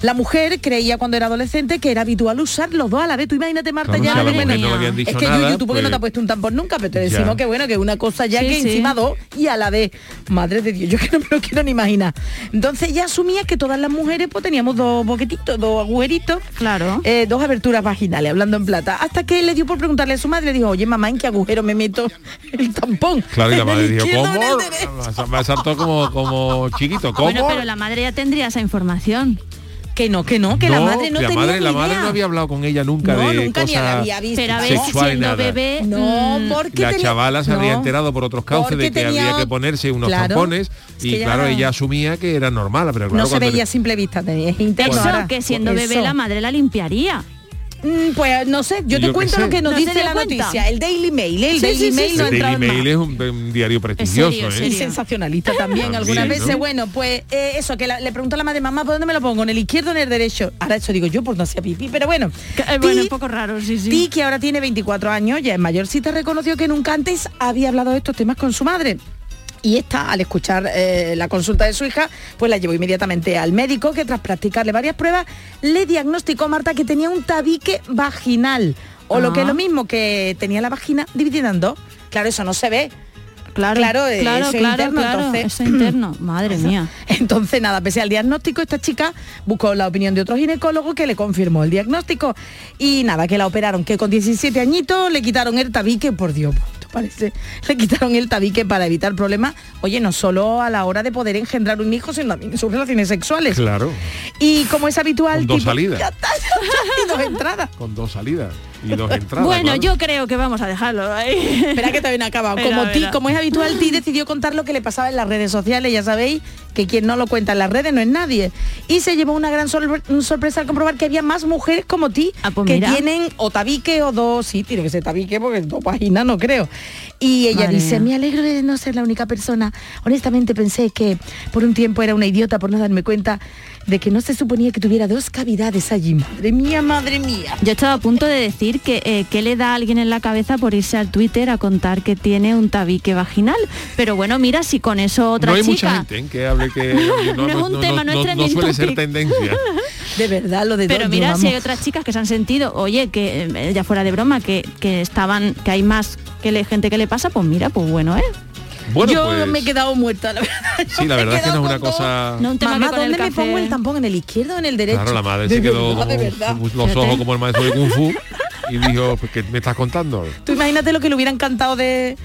S5: La mujer creía cuando era adolescente que era habitual usar los dos a la vez. Tú imagínate, Marta,
S2: Claro,
S5: ya
S2: si la no habían dicho
S5: es que
S2: nada,
S5: Yuyu, tú porque no
S2: pues-
S5: te has puesto un tampón nunca, pero te
S2: Ya.
S5: decimos que bueno, que una cosa ya
S6: Sí,
S5: que
S6: sí.
S5: encima dos y a la vez. Madre de Dios, yo que no me lo quiero ni imaginar. Entonces ya asumía que todas las mujeres pues teníamos dos boquetitos, dos agujeritos,
S6: Claro.
S5: eh, dos aberturas vaginales, hablando en plata. Hasta que le dio por preguntarle a su madre, dijo, oye mamá, ¿en qué agujero me meto el tampón?
S2: Claro, y la
S5: ¿En
S2: madre
S5: el
S2: dijo, ¿cómo?
S5: derecho?".
S2: Me saltó como, como chiquito, ¿cómo?
S6: Bueno, pero la madre ya tendría esa información.
S5: Que no, que no, que la madre no
S2: la
S5: tenía
S2: madre,
S5: ni
S2: la madre no había hablado con ella nunca
S5: No,
S2: de
S5: nunca ni la
S2: cosas
S5: había visto.
S6: Pero a ver,
S2: sexual
S6: siendo
S2: nada.
S6: bebé...
S5: No,
S6: mm,
S5: porque
S2: la
S5: tenía-
S2: chavala se
S5: no,
S2: habría enterado por otros cauces de que
S5: tenía-
S2: había que ponerse unos
S5: Claro,
S2: tampones
S5: es
S2: y claro, ella asumía que era normal, pero claro,
S5: no se veía a simple vista, tenía interno
S6: Eso,
S5: ahora.
S6: que siendo bebé
S5: Eso.
S6: la madre la limpiaría.
S5: Mm, Pues no sé, yo te
S2: Yo
S5: cuento
S2: sé.
S5: lo que nos
S6: ¿No se
S5: dice la
S6: cuenta?
S5: noticia, el Daily Mail, el
S6: Sí,
S5: Daily
S6: sí, sí,
S5: Mail
S6: sí.
S5: no
S2: el Daily. Mail es un, un diario prestigioso,
S6: serio,
S2: ¿eh?
S5: Y sensacionalista también
S2: También,
S5: algunas
S2: ¿no?
S5: veces. Bueno, pues eh, eso, que la- le pregunto a la madre, mamá, ¿por dónde me lo pongo? ¿En el izquierdo o en el derecho? Ahora eso digo yo, por no hacía pipí, pero bueno.
S6: Que, eh, bueno,
S5: Ti-
S6: un poco raro, sí, sí.
S5: Ti, que ahora tiene 24 años, ya es mayorcita, reconoció que nunca antes había hablado de estos temas con su madre. Y esta, al escuchar eh, la consulta de su hija, pues la llevó inmediatamente al médico, que tras practicarle varias pruebas, le diagnosticó Marta que tenía un tabique vaginal. O lo que es
S6: Ah.
S5: lo mismo, que tenía la vagina dividida en dos. Claro, eso no se ve.
S6: Claro,
S5: Claro, eh,
S6: claro,
S5: eso
S6: claro,
S5: interno,
S6: claro,
S5: entonces-
S6: eso es interno. Madre mía.
S5: Entonces, nada, pese al diagnóstico, esta chica buscó la opinión de otro ginecólogo que le confirmó el diagnóstico. Y nada, que la operaron, que con 17 añitos le quitaron el tabique, por Dios, parece, le quitaron el tabique para evitar problemas, oye, no solo a la hora de poder engendrar un hijo, sino también en sus relaciones sexuales.
S2: Claro,
S5: Y como es habitual...
S2: Con dos
S5: tipo-
S2: salidas.
S5: Ya está, ya está, y dos entradas.
S2: con dos salidas y dos entradas.
S6: Bueno,
S2: claro.
S6: yo creo que vamos a dejarlo ahí.
S5: Espera que acabado.
S6: Espera,
S5: Como, ti, como es habitual, Ti decidió contar lo que le pasaba en las redes sociales. Ya sabéis que quien no lo cuenta en las redes no es nadie. Y se llevó una gran sor- sorpresa al comprobar que había más mujeres como ti
S6: Ah, pues
S5: que
S6: mira.
S5: tienen o tabique o dos. Sí, tiene que ser tabique porque dos páginas no creo. Y ella
S6: Madre
S5: dice,
S6: mía.
S5: me alegro de no ser la única persona. Honestamente pensé que por un tiempo era una idiota por no darme cuenta de que no se suponía que tuviera dos cavidades allí. Madre mía, madre mía.
S6: Yo estaba a punto de decir que eh, qué le da a alguien en la cabeza por irse al Twitter a contar que tiene un tabique vaginal. Pero bueno, mira, si con eso otra
S2: no hay
S6: chica...
S2: mucha gente ¿eh? que hable que
S6: No es un tema, no es trending
S2: suele ser
S6: topic.
S2: tendencia.
S5: De verdad, lo de
S6: Pero mira, si hay otras chicas que se han sentido, oye, que eh, ya fuera de broma, que, que estaban, que hay más que le, gente que le pasa, pues mira, pues bueno, ¿eh?
S2: Bueno,
S5: yo
S2: pues,
S5: me he quedado muerta, la verdad.
S2: sí, la verdad es que no es una
S5: todo.
S2: cosa...
S6: No un tema
S5: Mamá, ¿dónde me
S6: café-
S5: pongo el tampón? ¿En el izquierdo o en el derecho?
S2: Claro, la madre
S5: De
S2: se quedó
S5: verdad, de
S2: como
S5: verdad.
S2: los ojos como el maestro de Kung Fu y dijo, pues, ¿qué me estás contando?
S5: Tú imagínate lo que le hubieran cantado de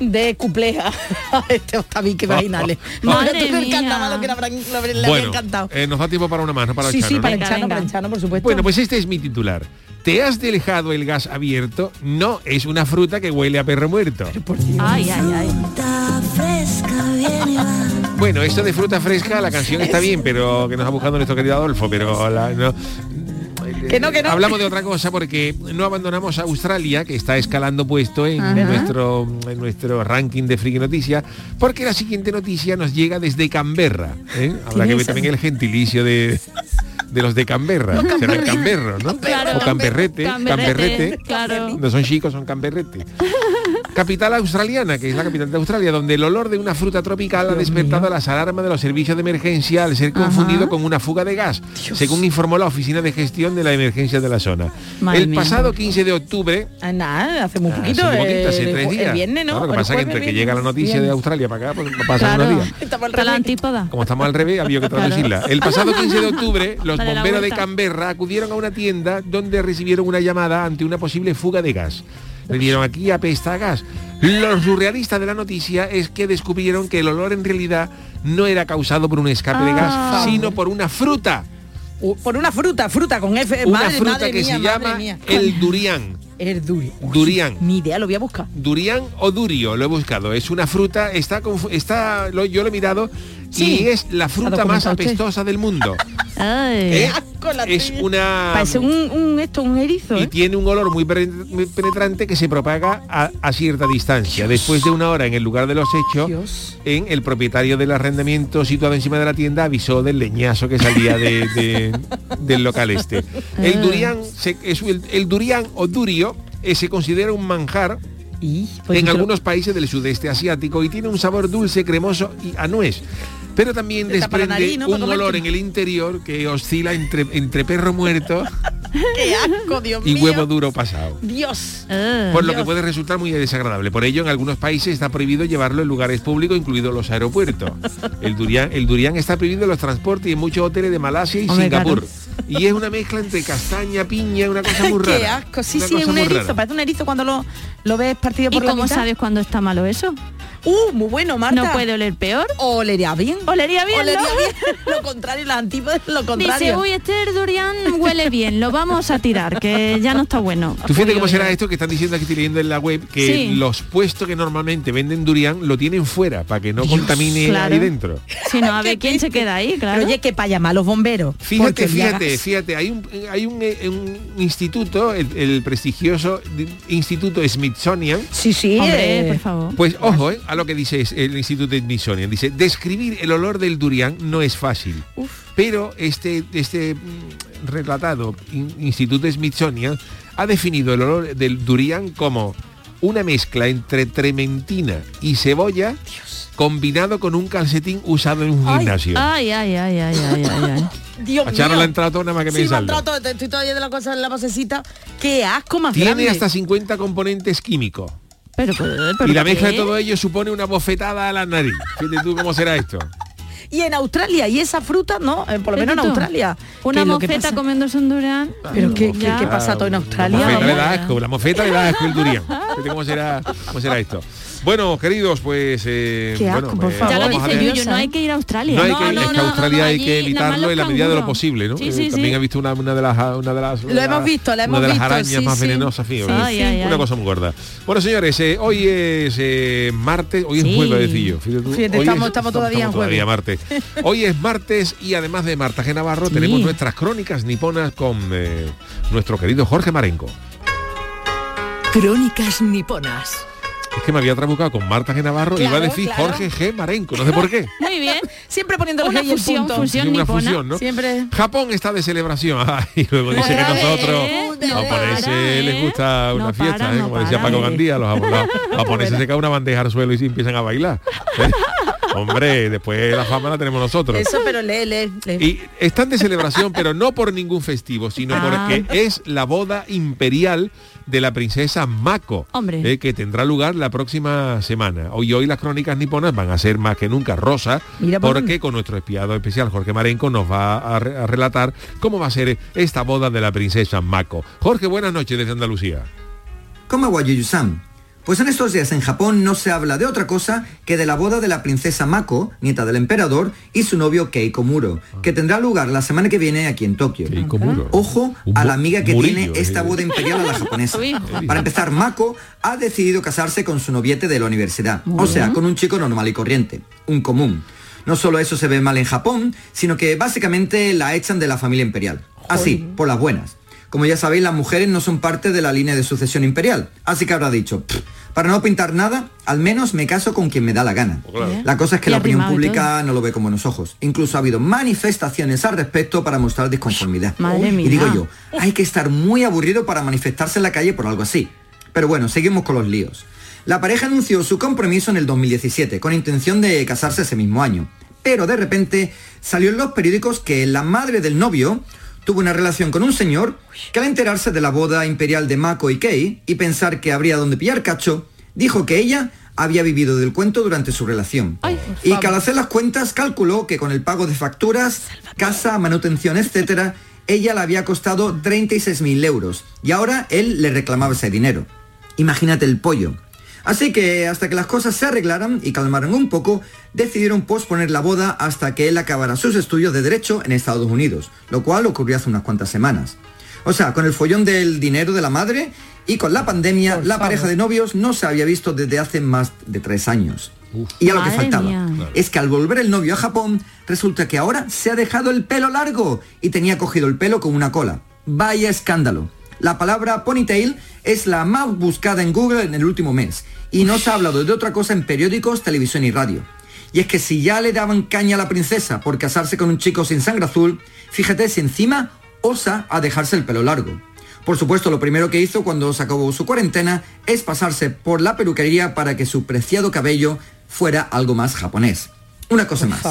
S5: de cupleja a este tabique vaginales.
S6: Madre
S5: Ahora tú el
S6: mía.
S5: carnaval lo que le habrán, lo le
S2: Bueno,
S5: cantado.
S2: eh, nos da tiempo para una más, no para
S5: sí,
S2: el
S5: sí,
S2: Chano,
S5: para
S2: ¿no?
S5: el
S6: Venga,
S5: Chano, para
S6: venga.
S5: el Chano, por supuesto.
S2: Bueno, pues este es mi titular. ¿Te has dejado el gas abierto? No, es una fruta que huele a perro muerto.
S6: Ay, ay, ay.
S2: Bueno, esto de fruta fresca, la canción está bien, pero que nos ha buscado nuestro querido Adolfo, pero la- no.
S5: Que no, que no.
S2: Hablamos de otra cosa porque no abandonamos a Australia, que está escalando puesto en
S6: Ajá.
S2: nuestro, en nuestro ranking de Friki Noticias, porque la siguiente noticia nos llega desde Canberra. ¿eh? Habrá que ver también el gentilicio de, de los de Canberra. Será Canberro, ¿no?
S6: Claro.
S2: o Camperrete,
S6: Camberrete,
S2: Camperrete.
S6: claro.
S2: No son chicos, son Camperrete. Capital australiana, que es la capital de Australia, donde el olor de una fruta tropical ha despertado las alarmas de los servicios de emergencia al ser confundido con una fuga de gas, según informó la Oficina de Gestión de la Emergencia de la zona.
S6: Madre
S2: el
S6: mía.
S2: pasado 15 de octubre,
S5: Ah, nada, hace muy
S2: hace
S5: poquito.
S2: muy poquito, hace
S5: el
S2: tres
S5: ju-
S2: días.
S5: El viernes, ¿no?
S2: Claro, lo que pasa es que entre que llega la noticia de. Australia para acá, pues pasan
S6: Claro.
S2: unos días.
S5: Estamos al
S6: antípoda.
S2: Como estamos al revés, había que traducirla. El pasado 15 de octubre, los
S6: Dale
S2: bomberos de. Canberra acudieron a una tienda donde recibieron una llamada ante una posible fuga de gas. Le dieron aquí apesta a gas. Lo surrealista de la noticia es que descubrieron que el olor en realidad no era causado por un escape de
S6: Ah.
S2: gas, sino por una fruta.
S5: Por una fruta, fruta con F.
S2: Una
S5: madre,
S2: fruta
S5: madre
S2: que
S5: mía,
S2: se llama
S5: mía.
S2: el durián.
S5: El duri. Uy,
S2: Durián.
S5: Ni idea, lo voy a buscar.
S2: Durián o durio, lo he buscado. Es una fruta, está, está lo- yo lo he mirado y es la fruta más apestosa del mundo.
S6: Ay.
S2: ¿eh? Es una
S5: Parece un, un- esto, un erizo.
S2: y
S5: ¿eh?
S2: tiene un olor muy, penetrante que se propaga a, a cierta distancia. Después de una hora en el lugar de los hechos,
S5: Dios.
S2: en el propietario del arrendamiento situado encima de la tienda avisó del leñazo que salía de- de- del local este. El durián, se- es el, el durián o durio eh, se considera un manjar
S5: Y, pues,
S2: en algunos países del sudeste asiático y tiene un sabor dulce, cremoso y a nuez. Pero también desprende
S5: nariz, ¿no?
S2: un olor en el interior que oscila entre, entre perro muerto
S5: ¡Qué asco, Dios
S2: y
S5: mío!
S2: huevo duro pasado.
S5: Dios.
S6: Ah.
S2: Por lo que puede resultar muy desagradable. Por ello, en algunos países está prohibido llevarlo en lugares públicos, incluidos los aeropuertos. El durián, el durián está prohibido en los transportes y en muchos hoteles de Malasia y Singapur. Y es una mezcla entre castaña, piña, una cosa muy rara.
S5: Qué asco. Sí,
S2: Una
S5: sí, es un erizo.
S2: rara.
S5: Parece un erizo cuando lo, lo ves partido
S6: ¿Y
S5: por la
S6: cómo
S5: mitad.
S6: sabes cuándo está malo eso?
S5: Uh, muy bueno, Marta.
S6: ¿No puede oler peor?
S5: Olería bien.
S6: Olería bien,
S5: Olería
S6: ¿no?
S5: bien. Lo contrario, las antípodas, lo
S6: Dice,
S5: contrario.
S6: uy, este durian huele bien, lo vamos a tirar, que ya no está bueno.
S2: Tú fíjate
S6: Uy,
S2: cómo
S6: uy,
S2: será
S6: uy.
S2: esto que están diciendo aquí estoy leyendo en la web que
S6: Sí.
S2: los puestos que normalmente venden durián lo tienen fuera para que no contamine
S6: claro.
S2: ahí dentro.
S6: Si no, a ver quién se queda ahí, claro.
S5: Pero oye, que para llamar a los bomberos.
S2: Fíjate, fíjate, fíjate, hay un, hay un, eh, un instituto, el, el prestigioso Instituto Smithsonian,
S5: Sí, sí.
S6: Hombre,
S5: eh,
S6: por favor.
S2: pues ojo eh, a lo que dice el Instituto Smithsonian. Dice, describir el olor del durián no es fácil. Pero este, este mm, relatado in- Instituto Smithsonian ha definido el olor del durián como una mezcla entre trementina y cebolla combinado con un calcetín usado en un
S5: Ay,
S2: gimnasio.
S6: Ay, ay, ay, ay, ay, ay, ay.
S5: Dios
S2: A
S5: mío.
S2: le ha entrado toda nada más que
S5: Sí, me entrado te- estoy todavía de la cosa en la basecita. Qué asco más
S2: Tiene
S5: grande.
S2: hasta 50 componentes químicos.
S6: Pero, pero, pero
S2: y la mezcla de todo ello supone una bofetada a la nariz. Fíjate tú cómo será esto.
S5: Y en Australia, y esa fruta, no, eh, por lo menos en Australia.
S6: Una
S5: ¿Qué es lo que
S6: mofeta comiéndose un durian.
S5: Pero qué, qué,
S6: Ya.
S5: qué pasa todo en
S2: La
S5: Australia.
S2: mofeta le da asco, la mofeta le da asco el durián. Fíjate cómo será, cómo será esto. Bueno, queridos, pues eh,
S5: Qué asco,
S2: bueno,
S5: por
S2: eh,
S5: favor.
S6: Ya lo
S2: vamos a
S6: dice
S2: ver.
S6: Yuyo, no hay que ir a Australia.
S2: No hay que,
S6: no,
S2: es que
S6: no,
S2: Australia
S6: no,
S2: hay que evitarlo en la medida de lo posible, ¿no?
S6: Sí,
S2: Eh,
S6: sí,
S2: También
S6: sí.
S2: he visto una, una de las una de las
S5: Lo
S2: una-
S5: hemos visto, la
S2: una
S5: hemos
S2: de las arañas
S5: sí,
S2: más
S5: sí.
S2: venenosas, fíjate.
S6: Sí, sí,
S2: una cosa muy gorda. Bueno, señores, eh, hoy es eh, martes, hoy es jueves, hoy
S5: estamos-
S2: es-
S5: estamos todavía en
S2: todavía martes. Hoy es martes y además de Marta G. Navarro tenemos nuestras crónicas niponas con nuestro querido Jorge Marenco.
S3: Crónicas niponas.
S2: Es que me había trabucado con Marta G. Navarro y iba a decir
S5: claro.
S2: Jorge G. Marenco, no sé por qué.
S6: Muy bien.
S5: Siempre poniendo
S6: Una fusión,
S5: punto.
S6: fusión.
S2: Una
S6: nipona.
S2: fusión, ¿no?
S5: Siempre.
S2: Japón está de celebración. Y luego dice que nosotros, los japoneses
S6: ¿eh?
S2: les gusta una
S6: No
S2: fiesta,
S6: para,
S2: ¿eh?
S6: no
S2: como decía
S6: para,
S2: Paco
S6: ¿eh?
S2: Gandía, los, los japoneses se caen una bandeja al suelo y se empiezan a bailar. ¿eh? Hombre, después la fama la tenemos nosotros.
S5: Eso, pero lee, lee, lee.
S2: Y están de celebración, pero no por ningún festivo, sino
S6: Ah.
S2: porque es la boda imperial de la princesa Mako,
S6: Hombre.
S2: eh, que tendrá lugar la próxima semana. Hoy hoy las crónicas niponas van a ser más que nunca rosas,
S5: Mira por
S2: porque con nuestro espiado especial Jorge Marenco nos va a, re- a relatar cómo va a ser esta boda de la princesa Mako. Jorge, buenas noches desde Andalucía.
S8: ¿Cómo va Yuyu-san? Pues en estos días en Japón no se habla de otra cosa que de la boda de la princesa Mako, nieta del emperador, y su novio Keiko Muro, que tendrá lugar la semana que viene aquí en Tokio.
S2: Keiko Muro.
S8: Ojo a la amiga que
S2: murillo,
S8: tiene esta
S2: eh.
S8: boda imperial a la japonesa. Para empezar, Mako ha decidido casarse con su noviete de la universidad, o sea, con un chico normal y corriente, un común. No solo eso se ve mal en Japón, sino que básicamente la echan de la familia imperial. Así, por las buenas. Como ya sabéis, las mujeres no son parte de la línea de sucesión imperial, así que habrá dicho, "Pff, para no pintar nada, al menos me caso con quien me da la gana.
S2: claro.
S8: La cosa es que la opinión pública no lo ve con buenos ojos. Incluso ha habido manifestaciones al respecto para mostrar disconformidad.
S6: Madre
S8: y digo yo, hay que estar muy aburrido para manifestarse en la calle por algo así. Pero bueno, seguimos con los líos. La pareja anunció su compromiso en el 2017 con intención de casarse ese mismo año. Pero de repente salió en los periódicos que la madre del novio tuvo una relación con un señor que al enterarse de la boda imperial de Mako y Kei y pensar que habría donde pillar cacho, dijo que ella había vivido del cuento durante su relación. y que al hacer las cuentas calculó que con el pago de facturas, casa, manutención, etcétera, ella le había costado 36.000 euros y ahora él le reclamaba ese dinero. Imagínate el pollo. Así que hasta que las cosas se arreglaran y calmaran un poco, decidieron posponer la boda hasta que él acabara sus estudios de Derecho en Estados Unidos, lo cual ocurrió hace unas cuantas semanas. O sea, con el follón del dinero de la madre y con la pandemia, la pareja de novios no se había visto desde hace más de tres años. Y a lo que faltaba.
S6: mía.
S8: Es que al volver el novio a Japón, resulta que ahora se ha dejado el pelo largo y tenía cogido el pelo con una cola. Vaya escándalo. La palabra ponytail es la más buscada en Google en el último mes y no se ha hablado de otra cosa en periódicos, televisión y radio. Y es que si ya le daban caña a la princesa por casarse con un chico sin sangre azul, fíjate si encima osa a dejarse el pelo largo. Por supuesto, lo primero que hizo cuando se acabó su cuarentena es pasarse por la peluquería para que su preciado cabello fuera algo más japonés. Una cosa más.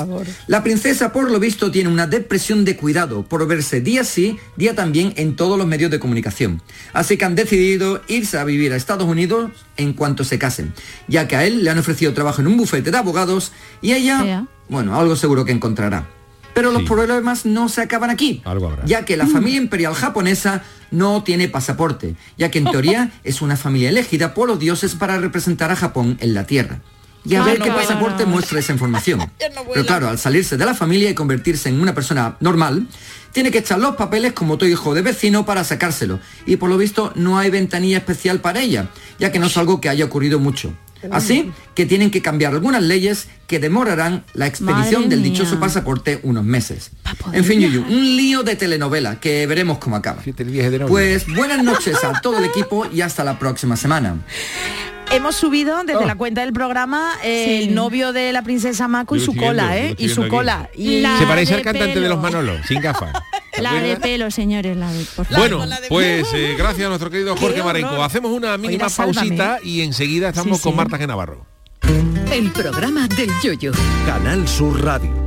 S8: La princesa, por lo visto, tiene una depresión de cuidado por verse día sí, día también en todos los medios de comunicación. Así que han decidido irse a vivir a Estados Unidos en cuanto se casen, ya que a él le han ofrecido trabajo en un bufete de abogados y ella, bueno, algo seguro que encontrará. Pero los problemas no se acaban aquí,
S2: Algo habrá.
S8: ya que la familia imperial japonesa no tiene pasaporte, ya que en teoría es una familia elegida por los dioses para representar a Japón en la Tierra. Y a
S6: Ay,
S8: ver
S6: no
S8: qué pasaporte
S6: no.
S8: muestra esa información. Pero claro, al salirse de la familia y convertirse en una persona normal, tiene que echar los papeles como todo hijo de vecino para sacárselo. Y por lo visto no hay ventanilla especial para ella, ya que no es algo que haya ocurrido mucho. Así que tienen que cambiar algunas leyes que demorarán la expedición
S6: Madre
S8: del
S6: mía.
S8: dichoso pasaporte unos meses. En fin, Yuyu, un lío de telenovela que veremos cómo acaba. Pues buenas noches a todo el equipo y hasta la próxima semana.
S5: Hemos subido desde
S2: Oh.
S5: la cuenta del programa eh,
S6: Sí.
S5: el novio de la princesa Mako y
S2: Yo
S5: su cola, ¿eh? Y su cola. Y
S6: La-
S2: Se parece al cantante de los Manolos, sin gafas. ¿Te
S6: La de pelo, señores, la de por favor.
S2: Bueno, pues eh, gracias a nuestro querido Jorge Marenco. Hacemos una mínima
S5: Oiga,
S2: pausita y enseguida estamos
S6: Sí,
S2: con
S6: sí.
S2: Marta Genavarro.
S3: El programa del yoyo.
S9: Canal Sur Radio.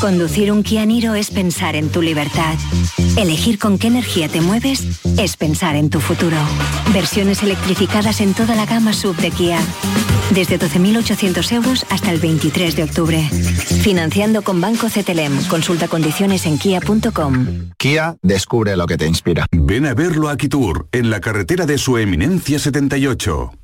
S10: Conducir un Kia Niro es pensar en tu libertad. Elegir con qué energía te mueves es pensar en tu futuro. Versiones electrificadas en toda la gama sub de Kia. Desde 12.800 euros hasta el 23 de octubre. Financiando con Banco CTLM. Consulta condiciones en kia.com.
S11: Kia descubre lo que te inspira.
S12: Ven a verlo a Kitur, en la carretera de su eminencia 78.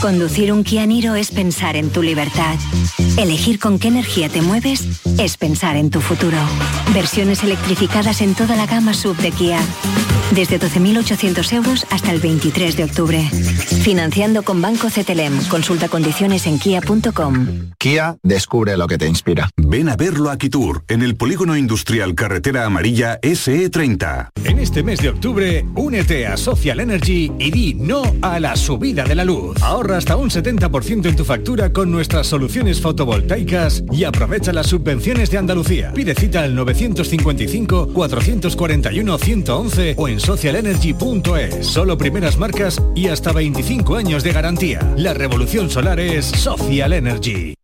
S10: Conducir un Kia Niro es pensar en tu libertad. Elegir con qué energía te mueves es pensar en tu futuro. Versiones electrificadas en toda la gama sub de Kia. Desde 12.800 euros hasta el 23 de octubre. Financiando con Banco CTLM. Consulta condiciones en kia.com.
S11: Kia descubre lo que te inspira.
S12: Ven a verlo a Kitur, en el polígono industrial Carretera Amarilla SE30.
S13: En este mes de octubre, únete a Social Energy y di no a la subida de la luz. Ahorra hasta un 70% en tu factura con nuestras soluciones fotovoltaicas y aprovecha las subvenciones de Andalucía. Pide cita al 955-441-111 o en socialenergy.es. Solo primeras marcas y hasta 25 años de garantía. La revolución solar es Social Energy.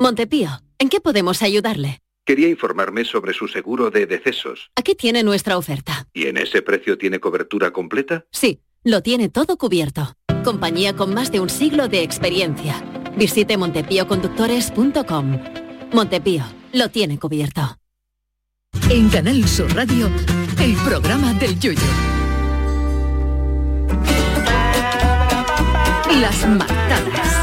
S14: Montepío, ¿en qué podemos ayudarle?
S15: Quería informarme sobre su seguro de decesos.
S14: Aquí tiene nuestra oferta.
S15: ¿Y en ese precio tiene cobertura completa?
S14: Sí, lo tiene todo cubierto. Compañía con más de un siglo de experiencia. Visite montepíoconductores.com. Montepío, lo tiene cubierto.
S3: En Canal Sur Radio, el programa del yoyo. Las martadas.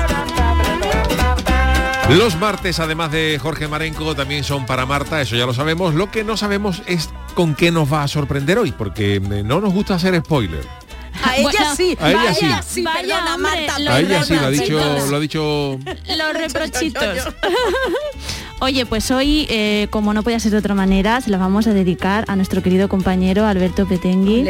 S2: Los martes, además de Jorge Marenco, también son para Marta, eso ya lo sabemos. Lo que no sabemos es con qué nos va a sorprender hoy, porque eh, no nos gusta hacer spoiler.
S5: A ella
S6: Bueno,
S5: sí,
S2: a ella
S5: vaya,
S2: sí.
S6: Vaya,
S5: perdona,
S6: hombre,
S5: Marta.
S6: lo
S2: A ella sí, lo ha dicho, lo ha dicho
S6: Los reprochitos. Oye, pues hoy, eh, como no podía ser de otra manera, se las vamos a dedicar a nuestro querido compañero Alberto Petengui.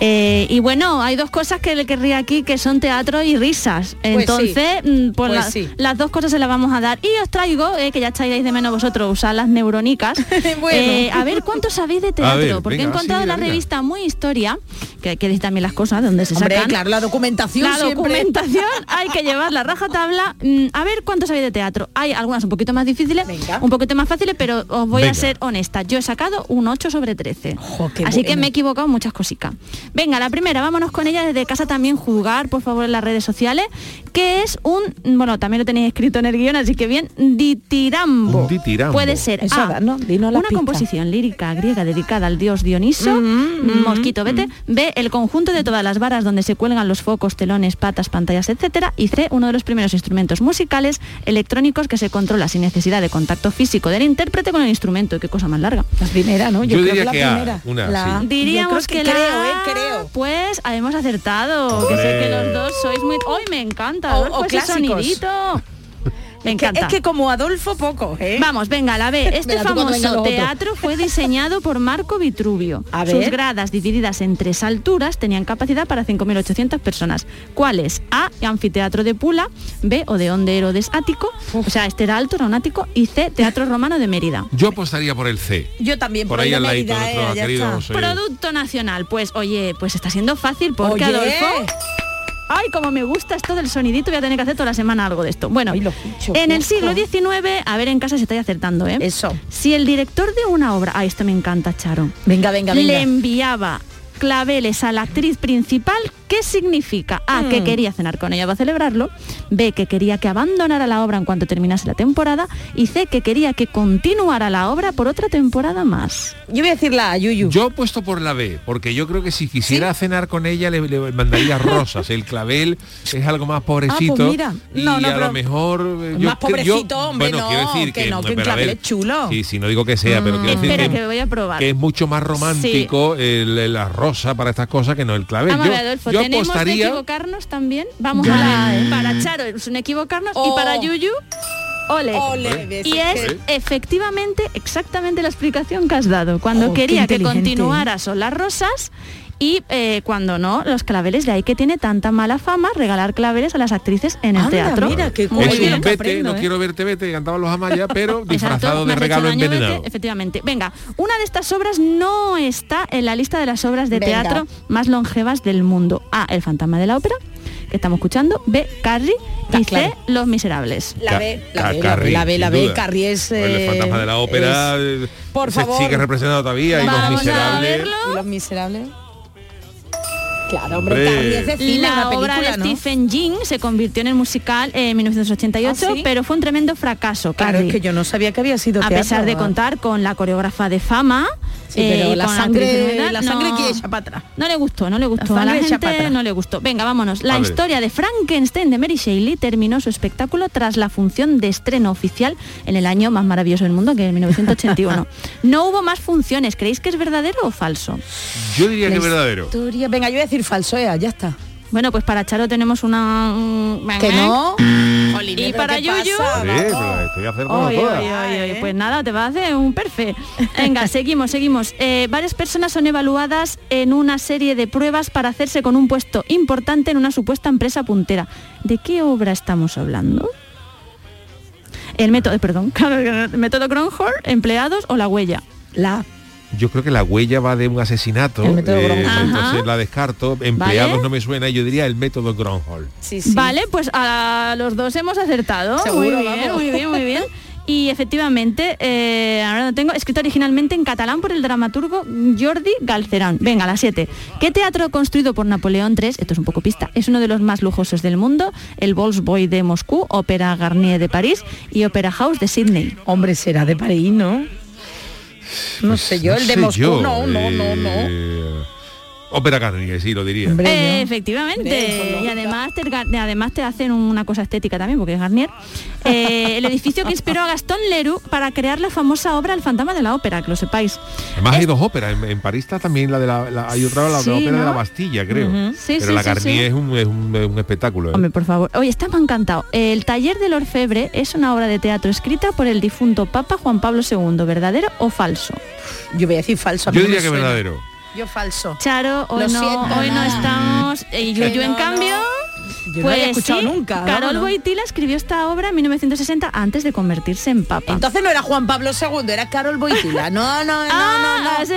S6: Eh, y bueno, hay dos cosas que le querría aquí, que son teatro y risas.
S5: Pues
S6: Entonces,
S5: sí.
S6: mm, pues
S5: Pues
S6: la-
S5: sí.
S6: las dos cosas se las vamos a dar. Y os traigo, eh, que ya echáis de menos vosotros usar las neurónicas,
S5: Bueno.
S6: eh, a ver cuánto sabéis de teatro.
S5: ver,
S6: porque
S5: venga,
S6: he encontrado en la
S5: venga.
S6: revista Muy Historia, que hay que decir también las cosas de donde se
S5: Hombre,
S6: sacan.
S5: claro, la documentación
S6: La
S5: siempre.
S6: documentación hay que llevar la rajatabla. Mm, A ver cuánto sabéis de teatro. Hay algunas un poquito más difíciles, un poquito más fáciles, pero os voy
S5: Venga.
S6: a ser honesta. Yo he sacado un 8 sobre 13.
S5: qué
S6: Así que me he equivocado en muchas cositas. Venga, la primera, vámonos con ella desde casa también juzgar, por favor, en las redes sociales, que es un, bueno, también lo tenéis escrito en el guion, así que bien, ditirambo.
S2: Un ditirambo.
S6: Puede ser
S5: Eso,
S6: A,
S5: ¿no? Dinos la
S6: una
S5: pista.
S6: composición lírica griega dedicada al dios Dioniso, mosquito vete, B, el conjunto de todas las varas donde se cuelgan los focos, telones, patas, pantallas, etcétera, y C, uno de los primeros instrumentos musicales electrónicos que se controla sin necesidad de contacto físico del intérprete con el instrumento. Qué cosa más larga.
S5: La primera, ¿no?
S2: Yo, diría que, A, una,
S5: La-
S2: sí.
S6: Diríamos
S5: Yo creo
S6: que,
S5: que
S6: la
S5: creo, ¿eh? Creo.
S6: Pues hemos acertado. Que sé que los dos sois muy. ¡Hoy me encanta!
S5: O- o clásicos.
S6: sonidito. Me
S5: Es que-
S6: encanta.
S5: Es que como Adolfo poco, ¿eh?
S6: Vamos, venga, la B. Este famoso teatro fue diseñado por Marco Vitruvio.
S5: A
S6: Sus
S5: ver.
S6: gradas divididas en tres alturas tenían capacidad para 5.800 personas. ¿Cuáles? A, anfiteatro de Pula, B, Odeón de Herodes Ático, o sea, este era alto, era un ático, y C, Teatro Romano de Mérida.
S2: Yo apostaría por el C.
S5: Yo también,
S2: Por
S5: por,
S2: ahí al ladito,
S5: eh.
S6: Producto nacional, pues oye, pues está siendo fácil porque
S5: Oye.
S6: Adolfo... Ay, como me gusta esto del sonidito, voy a tener que hacer toda la semana algo de esto. Bueno, en el siglo XIX, a ver en casa se estáis acertando, ¿eh?
S5: Eso.
S6: Si el director de una obra, ay, esto me encanta, Charo,
S5: Venga, venga, venga.
S6: le enviaba claveles a la actriz principal, ¿qué significa? A, que
S5: Mm.
S6: quería cenar con ella para celebrarlo, B, que quería que abandonara la obra en cuanto terminase la temporada, y C, que quería que continuara la obra por otra temporada más.
S5: Yo voy a decir la A, Yuyu.
S2: Yo he puesto por la B, porque yo creo que si quisiera cenar con ella le, le mandaría rosas. El clavel es algo más pobrecito.
S5: Ah, pues mira.
S2: y
S5: No, no,
S2: a
S5: pero-
S2: lo mejor. eh, yo
S5: Más
S2: yo-
S5: pobrecito, hombre,
S2: bueno,
S5: no,
S2: quiero decir
S5: que
S2: que,
S5: no, que un clavel
S2: ver,
S5: es chulo.
S2: Sí, sí, no digo que sea, pero quiero decir
S6: Espera,
S2: que,
S6: que voy a probar.
S2: que es mucho más romántico el- la rosa para estas cosas que no el clavel. Yo yo
S6: tenemos de
S2: apostaría.
S6: equivocarnos también. Vamos a la Para Charo es un equivocarnos y
S5: Oh.
S6: para Yuyu, ole.
S5: Ole,
S6: y
S5: es
S6: efectivamente exactamente la explicación que has dado. Cuando
S5: Oh,
S6: quería que continuara son las rosas y eh, cuando no, los claveles. De ahí que tiene tanta mala fama regalar claveles a las actrices en el
S5: Anda,
S6: teatro.
S5: mira, qué
S6: Muy bien.
S2: un
S5: que
S2: vete,
S5: aprendo,
S2: no
S5: ¿eh?
S2: quiero verte, vete, cantaban los Amaya, pero disfrazado
S6: me
S2: de regalo
S6: hecho daño,
S2: envenenado.
S6: vete, efectivamente. Venga, una de estas obras no está en la lista de las obras de
S5: Venga.
S6: teatro más longevas del mundo. A, El fantasma de la ópera, que estamos escuchando. B, Carrie. Y
S5: claro.
S6: C, Los miserables.
S5: La B, la B, la B,
S2: Carrie,
S5: la B, la B. Carrie es...
S2: el fantasma de la ópera
S5: es-
S2: eh,
S5: Por
S2: se
S5: favor.
S2: sigue representado todavía y los miserables.
S6: verlo.
S5: ¿Y Los miserables? Claro, hombre,
S2: Hombre.
S5: Carrie es de cine,
S6: La obra
S5: película,
S6: de
S5: ¿no?
S6: Stephen King se convirtió en el musical en 1988,
S5: ¿Ah, sí?
S6: pero fue un tremendo fracaso.
S5: Claro, es que yo no sabía que había sido
S6: a
S5: teatro.
S6: pesar de contar con la coreógrafa de fama
S5: Sí,
S6: eh,
S5: pero
S6: y
S5: la sangre, la
S6: no-
S5: sangre que echa para atrás.
S6: no le gustó, no le gustó.
S5: La
S6: a la gente no le gustó. Venga, vámonos. La
S2: A ver.
S6: historia de Frankenstein de Mary Shelley terminó su espectáculo tras la función de estreno oficial en el año más maravilloso del mundo, que es 1981. no hubo más funciones. ¿Creéis que es verdadero o falso?
S2: Yo diría que es verdadero.
S5: historia- Venga, yo voy a decir falso, ya está.
S6: Bueno, pues para Charo tenemos una... mm,
S5: Que no.
S6: Y para Yuyu...
S2: Sí, pero estoy
S6: Pues nada, te va a hacer un perfe. Venga, seguimos, seguimos. Eh, varias personas son evaluadas en una serie de pruebas para hacerse con un puesto importante en una supuesta empresa puntera. ¿De qué obra estamos hablando? El método, perdón, el método Gronholm, empleados o la huella.
S5: La
S2: Yo creo que la huella va de un asesinato,
S5: El método
S2: eh, entonces la descarto. Empleados
S6: Vale.
S2: no me suena, yo diría el método Gronholm.
S5: Sí, sí.
S6: Vale, pues a los dos hemos acertado.
S5: Seguro,
S6: muy bien,
S5: vamos.
S6: muy bien, muy bien. Y efectivamente, eh, ahora lo tengo, escrito originalmente en catalán por el dramaturgo Jordi Galcerán. Venga, a las 7. ¿Qué teatro construido por Napoleón III, esto es un poco pista, es uno de los más lujosos del mundo? El Volksboy de Moscú, Ópera Garnier de París y Ópera House de Sydney.
S5: Hombre, será de París, ¿no? No sé yo, el de Moscú, no, no, no, no.
S2: Ópera Garnier, sí, lo diría.
S6: Eh, efectivamente. Y además te, además te hacen una cosa estética también, porque es Garnier. Eh, el edificio que inspiró a Gastón Leroux para crear la famosa obra El fantasma de la ópera, que lo sepáis.
S2: Además hay dos óperas. En, en París está también la de la, la- hay otra la,
S6: Sí,
S2: ópera de la Bastilla, creo.
S6: Sí,
S2: Pero
S6: sí,
S2: la Garnier
S6: sí.
S2: Es, un, es un- es un espectáculo. ¿eh?
S6: Hombre, por favor. Oye, está me ha encantado. El taller del orfebre es una obra de teatro escrita por el difunto Papa Juan Pablo II, ¿verdadero o falso?
S5: Yo voy a decir falso. a
S2: Yo diría que
S5: suena.
S2: verdadero.
S5: Yo falso.
S6: Charo, hoy no, hoy no estamos. Y
S5: Que
S6: Yuyu, en cambio.
S5: Yo no había escuchado
S6: sí,
S5: nunca,
S6: Carol. Boitila escribió esta obra en 1960 antes de convertirse en papa.
S5: Entonces no era Juan Pablo II, era Carol Boitila. No, no, no,
S6: es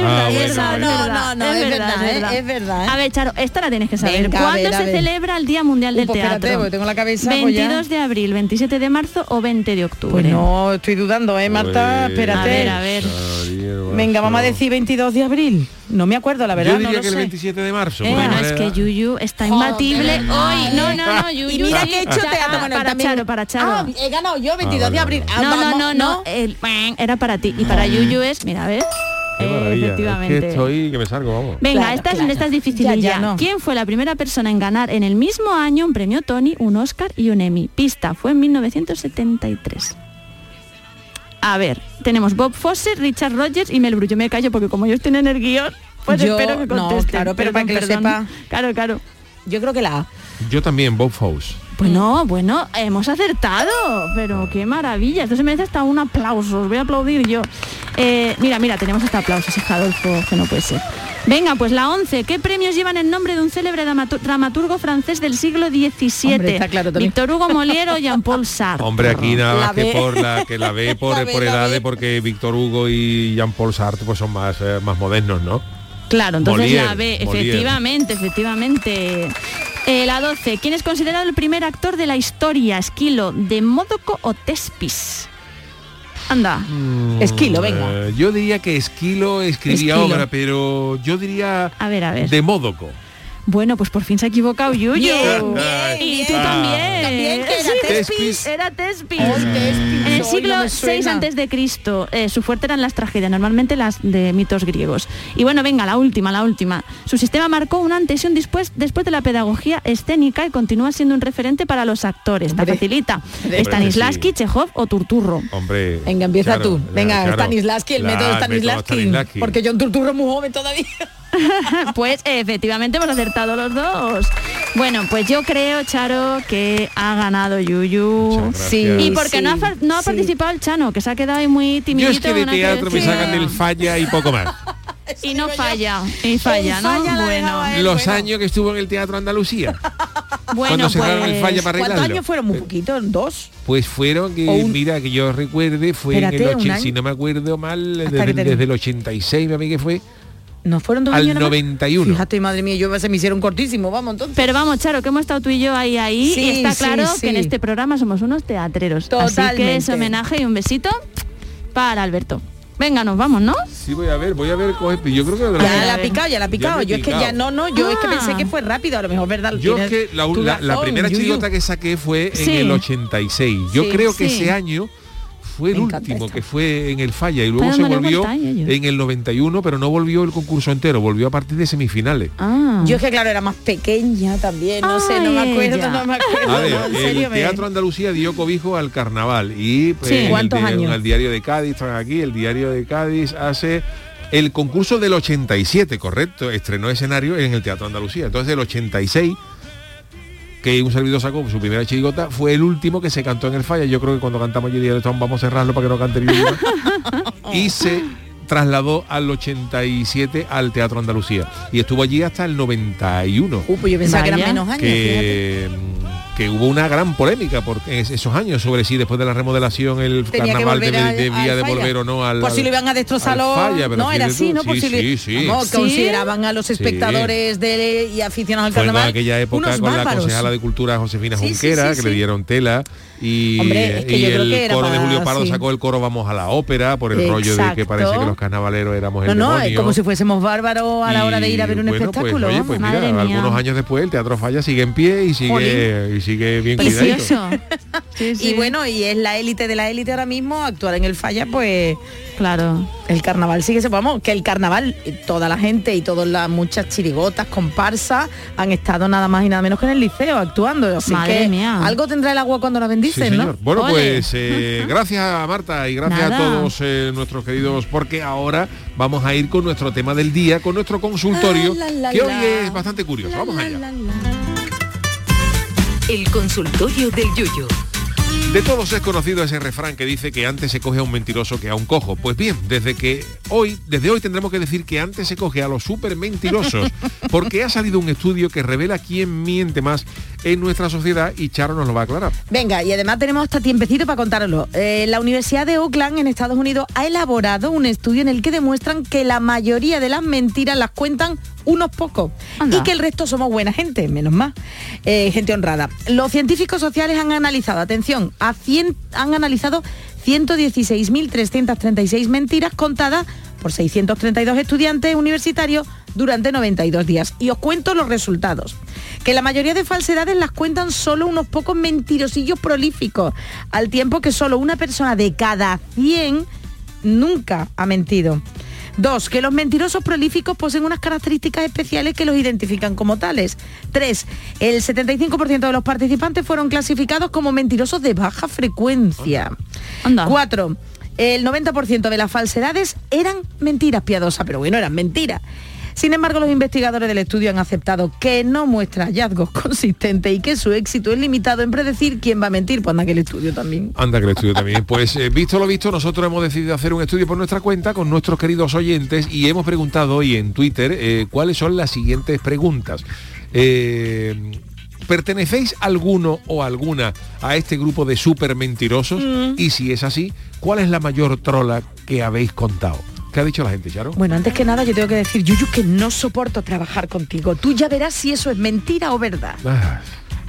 S6: verdad,
S2: Ah,
S6: es verdad,
S2: bueno.
S6: es
S5: No,
S6: verdad,
S5: no, no, es verdad, ¿eh? Es verdad, ¿eh?
S6: A ver, Charo, esta la tienes que saber.
S5: Venga,
S6: ¿Cuándo
S5: ver,
S6: se celebra el Día Mundial del
S5: Uh, pues espérate,
S6: Teatro?
S5: tengo la cabeza
S6: 22 de abril, 27 de marzo o 20 de octubre.
S5: Pues no, estoy dudando, ¿eh, Marta?
S2: Pues,
S5: Espérate.
S6: A ver, a ver.
S5: Venga, vamos a decir 22 de abril. No me acuerdo, la verdad,
S2: Yo diría
S5: no lo
S2: que el
S5: sé.
S2: 27 de marzo.
S6: Eh, bueno,
S2: no
S6: es que Yuyu está imbatible hoy. No, no, no, Yuyu.
S5: Y mira que he hecho teatro. bueno,
S6: para
S5: también-
S6: Charo, para Charo.
S5: Ah, he ganado yo 22
S2: Ah,
S5: de abril. Ah,
S6: no, no, no, no, el era para ti. Y para Yuyu es, mira, a ver.
S2: Qué maravilla.
S6: efectivamente.
S2: Es que estoy que me salgo, vamos.
S6: Venga,
S5: Claro,
S6: esta, es,
S5: claro.
S6: esta es difícil
S5: Ya,
S6: ya,
S5: ya, no.
S6: ¿Quién fue la primera persona en ganar en el mismo año un premio Tony, un Oscar y un Emmy? Pista, fue en 1973. A ver, tenemos Bob Fosse, Richard Rogers y Mel Brooks. Yo me callo porque como ellos tienen el guion, pues
S5: Yo-
S6: espero que
S5: no,
S6: contesten.
S5: claro, pero para que lo sepa.
S6: Claro, claro.
S5: Yo creo que la A.
S2: Yo también, Bob Fosse.
S6: Bueno, bueno, hemos acertado, pero qué maravilla. Esto se merece hasta un aplauso, os voy a aplaudir yo. Eh, mira, mira, tenemos hasta aplausos, hija Adolfo, que no puede ser. Venga, pues la 11. ¿Qué premios llevan el nombre de un célebre dramatu- dramaturgo francés del siglo XVII?
S5: Hombre, está claro.
S6: Víctor Hugo Molière o Jean-Paul Sartre.
S2: Hombre, aquí nada
S5: La
S2: más que por la que la ve por,
S5: La
S2: por edades, porque Víctor Hugo y Jean-Paul Sartre pues son más, eh, más modernos, ¿no?
S6: Claro, entonces
S2: Molière,
S6: la B,
S2: Molière.
S6: efectivamente, efectivamente. Eh, la 12. ¿Quién es considerado el primer actor de la historia? Esquilo, de Módoco o Tespis. Anda.
S5: Esquilo, venga.
S2: Eh, yo diría que Esquilo escribía
S6: Esquilo.
S2: obra, pero yo diría
S6: A ver, a ver.
S2: de Módoco.
S6: Bueno, pues por fin se ha equivocado Yuyu.
S5: Bien, bien,
S6: y
S5: bien.
S6: tú
S2: Ah.
S6: también.
S5: También, que era
S6: Sí,
S2: Tespis.
S6: Era Tespis.
S5: Oh, Tespis.
S6: En el siglo
S5: no
S6: 6
S5: suena.
S6: antes de Cristo, eh, su fuerte eran las tragedias, normalmente las de mitos griegos. Y bueno, venga, la última, la última. Su sistema marcó una antes y un después, después de la pedagogía escénica y continúa siendo un referente para los actores.
S5: Hombre.
S6: facilita.
S2: Hombre,
S6: Stanislavski,
S2: sí.
S6: Chekhov o Turturro.
S2: Hombre.
S5: Venga, empieza
S2: claro,
S5: tú. Venga,
S2: claro.
S5: Stanislavski, el
S2: La-
S5: método. Stanislavski. Porque John Turturro es muy joven todavía.
S6: pues efectivamente hemos acertado los dos. Bueno, pues yo creo, Charo, que ha ganado Yuyu.
S5: Sí.
S6: Y porque no ha,
S5: Sí,
S6: fa- no ha
S5: sí.
S6: participado el Chano, que se ha quedado ahí muy
S2: Yo
S6: timidito.
S2: es que de teatro me sacan del falla y poco más.
S6: Y no falla, y falla, ¿no?
S5: falla la
S6: bueno,
S5: él.
S2: Los
S5: bueno.
S2: años que estuvo en el Teatro Andalucía.
S6: bueno,
S2: cuando cerraron el falla para
S5: ¿Cuántos
S2: arreglarlo.
S5: años fueron? Muy poquitos, dos.
S2: Pues fueron que,
S5: un-
S2: mira, que yo recuerde, fue en el
S5: ¿un
S2: 80,
S5: año?
S2: si no me acuerdo mal, desde, el 86, me que fue,
S5: No fueron dos
S2: al
S5: años. nada más?
S2: 91.
S5: Fíjate, madre mía, yo se me hicieron cortísimo, vamos entonces.
S6: Pero vamos, Charo, que hemos estado tú y yo ahí, ahí,
S5: Sí,
S6: y está claro
S5: sí.
S6: que en este programa somos unos teatreros. Así que
S5: Totalmente.
S6: ese homenaje y un besito para Alberto. Venga, nos vamos, ¿no?
S2: Sí, voy a ver, voy a ver, coge- yo creo que... de
S5: Ya la ha picado, ya la ha picado. Yo es que ya no, no, yo es que
S6: Ah.
S5: pensé que fue rápido, a lo mejor verdad.
S2: Yo es que la, la- la primera chirigota que saqué fue
S6: Sí.
S2: en el 86. Yo
S6: Sí,
S2: creo que
S6: sí.
S2: ese año fue el último, que fue en el falla, y luego
S6: Pero
S2: se volvió en el 91, pero no volvió el concurso entero, volvió a partir de semifinales.
S6: Ah.
S5: Yo es que claro, era más pequeña también, no sé, no me acuerdo,
S6: ella.
S5: no me acuerdo.
S2: A ver,
S5: no, en
S2: el
S5: serio, me-
S2: Teatro Andalucía dio cobijo al carnaval y
S6: Sí.
S2: en
S5: ¿Cuántos
S2: el, de-
S5: años?
S2: en el diario de Cádiz, están aquí, el diario de Cádiz hace el concurso del 87, correcto, estrenó escenario en el Teatro Andalucía. Entonces el 86 que un servidor sacó su primera chirigota fue el último que se cantó en el falla. Yo creo que cuando cantamos allí dije, vamos a cerrarlo para que no cante el Y se trasladó al 87 al Teatro Andalucía y estuvo allí hasta el 91
S5: Uh, pues yo pensaba que eran menos años.
S2: que, que hubo una gran polémica porque es- esos años sobre si después de la remodelación el
S5: Tenía
S2: carnaval debe-
S5: al-
S2: debía
S5: al
S2: de
S5: falla.
S2: volver o no al
S5: por si lo iban a destrozar
S2: al
S5: los
S2: falla, pero
S5: no era así no por
S2: sí, sí, sí.
S5: vamos,
S6: Sí.
S5: consideraban a los
S2: Sí.
S5: espectadores de, y aficionados al
S2: fue en
S5: carnaval
S2: aquella época
S5: unos
S2: con la
S5: bárbaros.
S2: concejala de cultura Josefina Junquera
S5: sí,
S2: que le dieron tela y,
S5: Hombre, es que
S2: y el coro de Julio Pardo
S5: sí.
S2: sacó el coro Vamos a la ópera por el rollo de que
S5: Exacto.
S2: parece que los carnavaleros éramos
S5: no
S2: el
S5: no es
S2: demonio.
S5: como si fuésemos bárbaros a la hora de ir a ver un
S2: bueno,
S5: espectáculo
S2: Pues, pues algunos años después el Teatro Falla sigue en pie y sigue sigue bien cuidadito.
S6: Precioso. Sí, sí.
S5: Y bueno, y es la élite de la élite ahora mismo, actuar en el falla, pues
S6: Claro.
S5: el carnaval sigue se vamos, que el carnaval, toda la gente y todas las muchas chirigotas, comparsas, han estado nada más y nada menos que en el liceo actuando. Así
S6: Madre
S5: que
S6: mía.
S5: algo tendrá el agua cuando la
S2: Sí,
S5: bendicen,
S2: señor.
S5: ¿no?
S2: Bueno,
S5: Ole.
S2: pues eh, gracias a Marta y gracias
S5: Nada.
S2: a todos eh, nuestros queridos, porque ahora vamos a ir con nuestro tema del día, con nuestro consultorio,
S3: Ah, la, la,
S2: que hoy es bastante curioso. Vamos allá.
S3: El consultorio del Yuyo.
S2: De todos es conocido ese refrán que dice que antes se coge a un mentiroso que a un cojo. Pues bien, desde que hoy, desde hoy tendremos que decir que antes se coge a los súper mentirosos, porque ha salido un estudio que revela quién miente más en nuestra sociedad y Charo nos lo va a aclarar.
S5: Venga, y además tenemos hasta tiempecito para contároslo. Eh, la Universidad de Oakland en Estados Unidos ha elaborado un estudio en el que demuestran que la mayoría de las mentiras las cuentan unos pocos y que el resto somos buena gente, menos más, eh, gente honrada. Los científicos sociales han analizado, atención, a 100, han analizado 116.336 mentiras contadas por 632 estudiantes universitarios durante 92 días. Y os cuento los resultados. Que la mayoría de falsedades las cuentan solo unos pocos mentirosillos prolíficos, al tiempo que solo una persona de cada 100 nunca ha mentido. Dos, que los mentirosos prolíficos poseen unas características especiales que los identifican como tales. Tres, el 75% de los participantes fueron clasificados como mentirosos de baja frecuencia. Cuatro, el 90% de las falsedades eran mentiras piadosas, pero bueno, eran mentiras. Sin embargo, los investigadores del estudio han aceptado que no muestra hallazgos consistentes y que su éxito es limitado en predecir quién va a mentir, pues anda que el estudio también.
S2: Anda que el estudio también. Pues eh, visto lo visto, nosotros hemos decidido hacer un estudio por nuestra cuenta con nuestros queridos oyentes y hemos preguntado hoy en Twitter eh, cuáles son las siguientes preguntas. Eh, ¿Pertenecéis alguno o alguna a este grupo de súper mentirosos?
S5: Mm.
S2: Y si es así, ¿cuál es la mayor trola que habéis contado? ¿Qué ha dicho la gente, Charo?
S5: Bueno, antes que nada yo tengo que decir, Yuyu, que no soporto trabajar contigo. Tú ya verás si eso es mentira o verdad.
S2: Ah,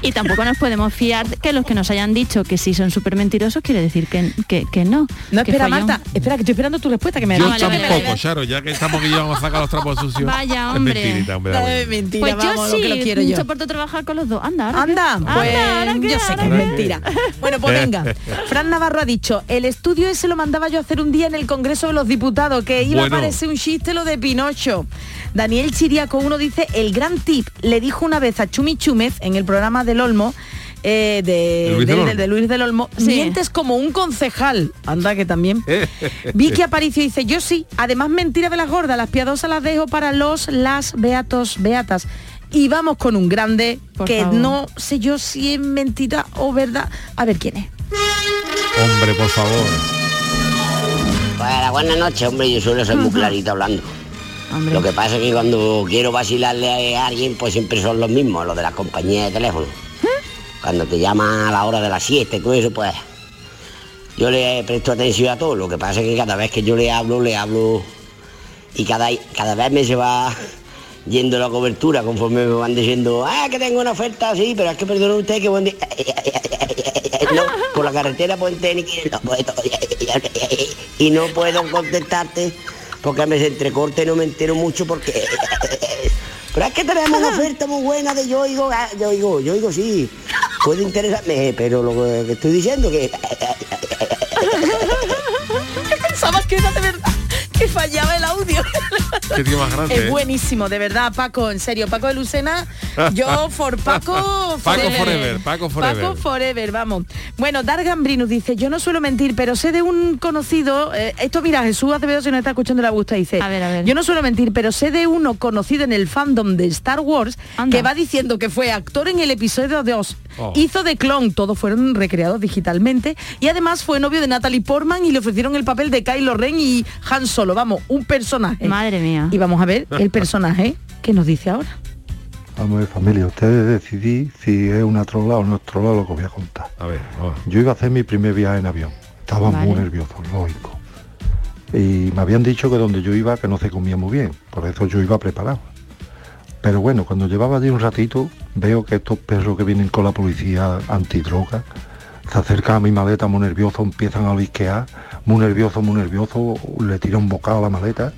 S6: Y tampoco nos podemos fiar que los que nos hayan dicho que sí son súper mentirosos quiere decir que, que, que no.
S5: No,
S6: Que
S5: espera. Marta, espera, que estoy esperando tu respuesta, que me
S2: Yo
S5: que me la
S2: tampoco, Charo, ya que estamos que vamos a sacar los trapos sucios.
S6: Vaya,
S2: Es
S6: hombre.
S2: mentirita, hombre, bueno.
S5: mentira,
S6: Pues
S5: vamos,
S6: yo
S5: lo que lo
S6: sí,
S5: quiero yo.
S6: soporto trabajar con los dos. Anda, ahora
S5: Anda,
S6: qué?
S5: pues
S6: Anda, ahora
S5: yo sé
S6: ahora
S5: que es mentira. Bueno, pues venga. Fran Navarro ha dicho, el estudio ese lo mandaba yo a hacer un día en el Congreso de los Diputados, que iba
S16: Bueno.
S5: a parecer un chiste lo de Pinocho. Daniel Chiriaco, uno dice, el gran tip, le dijo una vez a Chumi Chúmez en el programa del Olmo, eh, de,
S16: De Luis del
S5: del-
S16: Olmo.
S5: de Luis del Olmo, mientes como un concejal. Anda, que también. Vicky Aparicio dice, yo sí, además mentira de las gordas, las piadosas las dejo para los, las, beatos, beatas. Y vamos con un grande
S6: Por
S5: que
S6: favor.
S5: no sé yo si es mentira o verdad. A ver quién es.
S2: Hombre, por favor.
S17: Bueno, buenas noches, hombre, yo suelo ser muy clarito hablando. Lo que pasa es que cuando quiero vacilarle a alguien, pues siempre son los mismos, los de las compañías de teléfono. Cuando te llama a la hora de la siesta y todo eso, pues yo le presto atención a todo. Lo que pasa es que cada vez que yo le hablo, le hablo y cada, cada vez me se va yendo la cobertura conforme me van diciendo, ah, que tengo una oferta así, pero es que perdone usted que buen día". no, por la carretera puente ni que no puedo y no puedo contestarte porque me se entrecorte y no me entero mucho porque pero es que tenemos una oferta muy buena de yo oigo ah, yo oigo yo oigo sí puede interesarme pero lo que estoy diciendo que
S5: Pensabas que era de verdad, que fallaba el audio.
S2: Qué tío más grande.
S5: Es
S2: ¿eh?
S5: buenísimo, de verdad, Paco, en serio. Paco de Lucena, yo for Paco
S2: Paco forever, Paco forever.
S5: Paco forever, vamos. Bueno, Dargan Brinus dice, yo no suelo mentir, pero sé de un conocido, eh, esto mira, Jesús Acevedo si no está escuchando la gusta, dice, yo no suelo mentir, pero sé de uno conocido en el fandom de Star Wars que va diciendo que fue actor en el episodio 2.
S16: Oh.
S5: Hizo de clon, todos fueron recreados digitalmente y además fue novio de Natalie Portman y le ofrecieron el papel de Kylo Ren y Han Solo, vamos, un personaje.
S6: Madre mía.
S5: Y vamos a ver el personaje que nos dice ahora.
S18: Vamos a ver, familia, ustedes decidí si es una trola o no es trola lo que os voy a contar.
S2: A ver,
S18: Yo iba a hacer mi primer viaje en avión. Estaba muy nervioso, lógico. Y me habían dicho que donde yo iba que no se comía muy bien. Por eso yo iba preparado. Pero bueno, cuando llevaba allí un ratito, veo que estos perros que vienen con la policía antidroga se acercan a mi maleta muy nervioso, empiezan a lisquear, muy nervioso, muy nervioso, le tira un bocado a la maleta,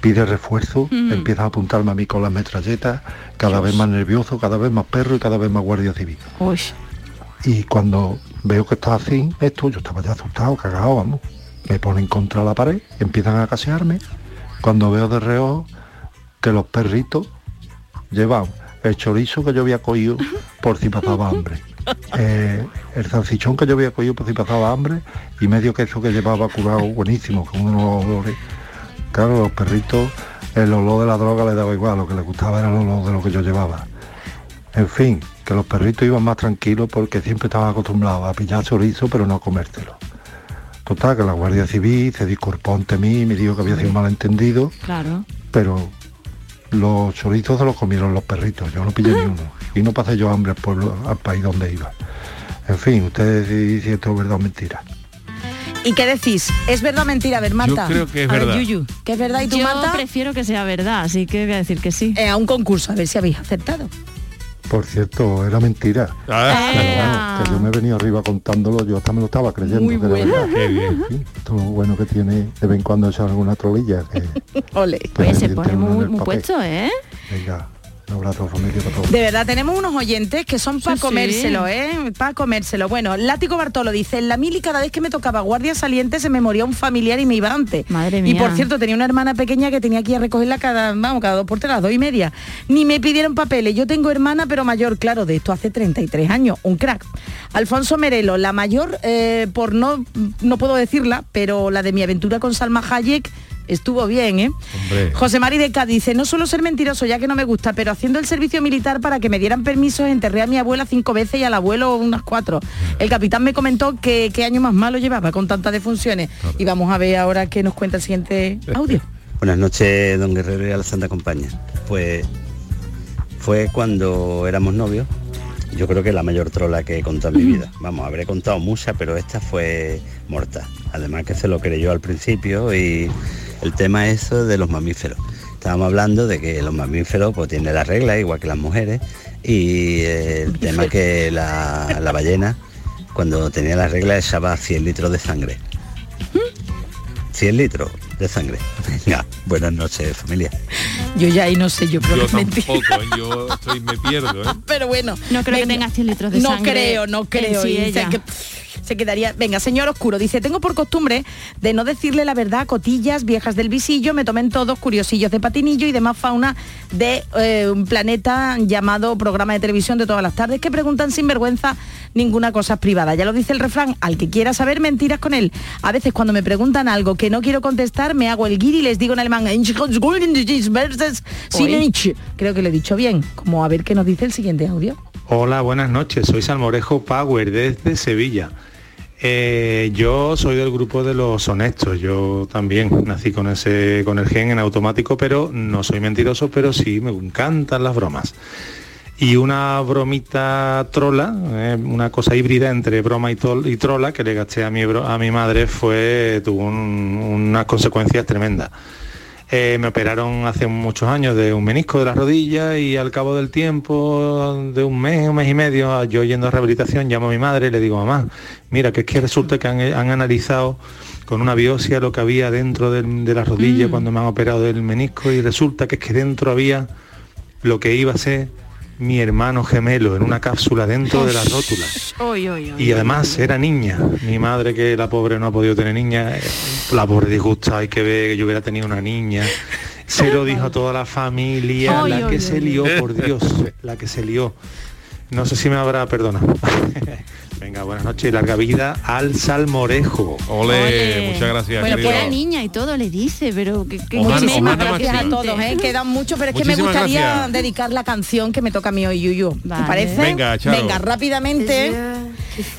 S18: pide refuerzo,
S16: Mm.
S18: empiezan a apuntarme a mí con las metralletas, cada vez más nervioso, cada vez más perro y cada vez más guardia civil. Y cuando veo que está así, esto, yo estaba ya asustado, cagado, vamos. Me ponen contra la pared, empiezan a casearme. Cuando veo de reojo que los perritos llevaban el chorizo que yo había cogido por si pasaba hambre. Eh, el salchichón que yo había cogido por si pasaba hambre y medio queso que llevaba curado buenísimo, con unos olores. Claro, los perritos, el olor de la droga les daba igual, lo que les gustaba era el olor de lo que yo llevaba. En fin, que los perritos iban más tranquilos porque siempre estaban acostumbrados a pillar chorizo pero no a comérselo. Total, que la Guardia Civil se disculpó ante mí me dijo que había sido un malentendido,
S6: Claro.
S18: pero los chorizos se los comieron los perritos, yo no pillé ni uno. Y no pasé yo hambre al pueblo, al país donde iba. En fin, ustedes decidís si esto es verdad o mentira.
S5: ¿Y qué decís? ¿Es verdad o mentira? A ver, Marta.
S18: creo que es
S5: A ver,
S18: verdad.
S5: Yuyu, ¿qué es verdad? ¿Y tú,
S6: Yo
S5: Marta?
S6: prefiero que sea verdad, así que voy a decir que sí.
S5: a un concurso, a ver si habéis aceptado.
S18: Por cierto, era mentira.
S2: Ah.
S18: Pero bueno, que yo me he venido arriba contándolo, yo hasta me lo estaba creyendo.
S5: Muy
S18: que era
S5: bueno.
S18: verdad.
S2: Qué bien.
S18: Todo lo bueno que tiene de vez en cuando echar alguna trolilla. Que,
S5: Ole.
S18: pues,
S6: se pone muy, muy puesto, ¿eh?
S18: Venga, un abrazo familia para todos.
S5: De verdad, tenemos unos oyentes que son para
S6: Sí, sí.
S5: comérselo, ¿eh? Para comérselo. Bueno, Látigo Bartolo dice, en la mili cada vez que me tocaba guardia saliente se me moría un familiar y me iba antes.
S6: Madre
S5: Y
S6: mía.
S5: por cierto, tenía una hermana pequeña que tenía que ir a recogerla cada, vamos, cada dos por tres, las dos y media. Ni me pidieron papeles. Yo tengo hermana, pero mayor, claro, de esto hace 33 años. Un crack. Alfonso Merelo, la mayor, eh, por no, no puedo decirla, pero la de mi aventura con Salma Hayek estuvo bien, ¿eh?
S2: Hombre.
S5: José Mari de Cádiz dice, no suelo ser mentiroso ya que no me gusta, pero haciendo el servicio militar para que me dieran permisos enterré a mi abuela cinco veces y al abuelo unas cuatro. El capitán me comentó que qué año más malo llevaba con tantas defunciones. Y vamos a ver ahora qué nos cuenta el siguiente audio.
S16: Buenas noches, don Guerrero y a la Santa Compañía. Pues fue cuando éramos novios. Yo creo que la mayor trola que he contado en mi vida. Vamos, habré contado muchas, pero esta fue mortal. Además que se lo creyó al principio y el tema es eso de los mamíferos. Estábamos hablando de que los mamíferos pues tienen las reglas igual que las mujeres y el tema que la, la ballena cuando tenía las reglas echaba 100 litros de sangre. 100 litros de sangre. Venga, buenas noches familia.
S5: Yo ya ahí no sé, yo creo
S2: Yo
S5: que
S2: tampoco, ¿eh? yo estoy, me pierdo, ¿eh?
S5: Pero bueno.
S6: No creo que
S5: venga.
S6: tenga 100 litros de
S5: no
S6: sangre
S5: creo, no
S6: en
S5: creo.
S6: sí ella.
S5: que se quedaría. Venga, señor Oscuro, dice, tengo por costumbre de no decirle la verdad a cotillas viejas del visillo, me tomen todos curiosillos de patinillo y demás fauna de eh, un planeta llamado programa de televisión de todas las tardes que preguntan sin vergüenza ninguna cosa privada. Ya lo dice el refrán, al que quiera saber mentiras con él. A veces cuando me preguntan algo que no quiero contestar, me hago el guiri y les digo en alemán, creo que lo he dicho bien. Como a ver qué nos dice el siguiente audio.
S19: Hola, buenas noches. Soy Salmorejo Power desde Sevilla. Eh, yo soy del grupo de los honestos. Yo también nací con ese, con el gen en automático, pero no soy mentiroso, pero sí me encantan las bromas. Y una bromita trola, eh, una cosa híbrida entre broma y, trola que le gasté a mi, a mi madre fue, tuvo un- unas consecuencias tremendas. Eh, me operaron hace muchos años de un menisco de la rodilla y al cabo del tiempo, de un mes, un mes y medio, yo yendo a rehabilitación, llamo a mi madre y le digo, mamá, mira, que es que resulta que han, han analizado con una biopsia lo que había dentro del- de la rodilla cuando me han operado del menisco y resulta que es que dentro había lo que iba a ser mi hermano gemelo en una cápsula dentro de la rótula.
S6: Oy, oy, oy.
S19: Y además era niña. Mi madre, que la pobre no ha podido tener niña, la pobre disgusta, hay que ver que yo hubiera tenido una niña. Se lo dijo a toda la familia, la que se lió, por Dios, la que se lió. No sé si me habrá perdonado. Venga, buenas noches y larga vida al salmorejo.
S2: Ole, muchas gracias.
S6: Bueno,
S2: querido.
S6: que era niña y todo le dice, pero que, que
S2: humana
S6: mena,
S5: Gracias a todos, ¿eh? quedan muchos, pero es que me gustaría
S2: gracias.
S5: dedicar la canción que me toca a mí hoy, Yuyu. ¿Te
S6: Vale.
S5: parece?
S2: Venga.
S5: Venga, rápidamente.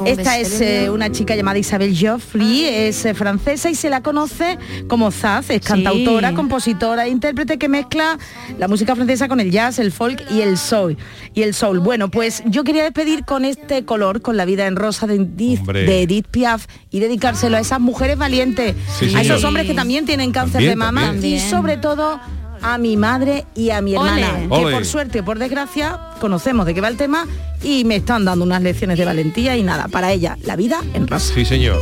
S5: Esta es eh, una chica llamada Isabel Joffrey, es eh, francesa y se la conoce como Zaz, es cantautora, compositora e intérprete que mezcla la música francesa con el jazz, el folk y el soul. Y el soul. Bueno, pues yo quería despedir con este color, con la vida en rosa de Edith,
S2: Hombre.
S5: de Edith Piaf y dedicárselo a esas mujeres valientes,
S2: Sí,
S5: a esos hombres que también tienen cáncer
S2: También,
S5: de mama
S2: también.
S5: y sobre todo a mi madre y a mi
S6: Ole.
S5: hermana, que
S2: Ole.
S5: por suerte o por desgracia conocemos de qué va el tema y me están dando unas lecciones de valentía y nada, para ella, la vida en rosa.
S2: Sí, señor.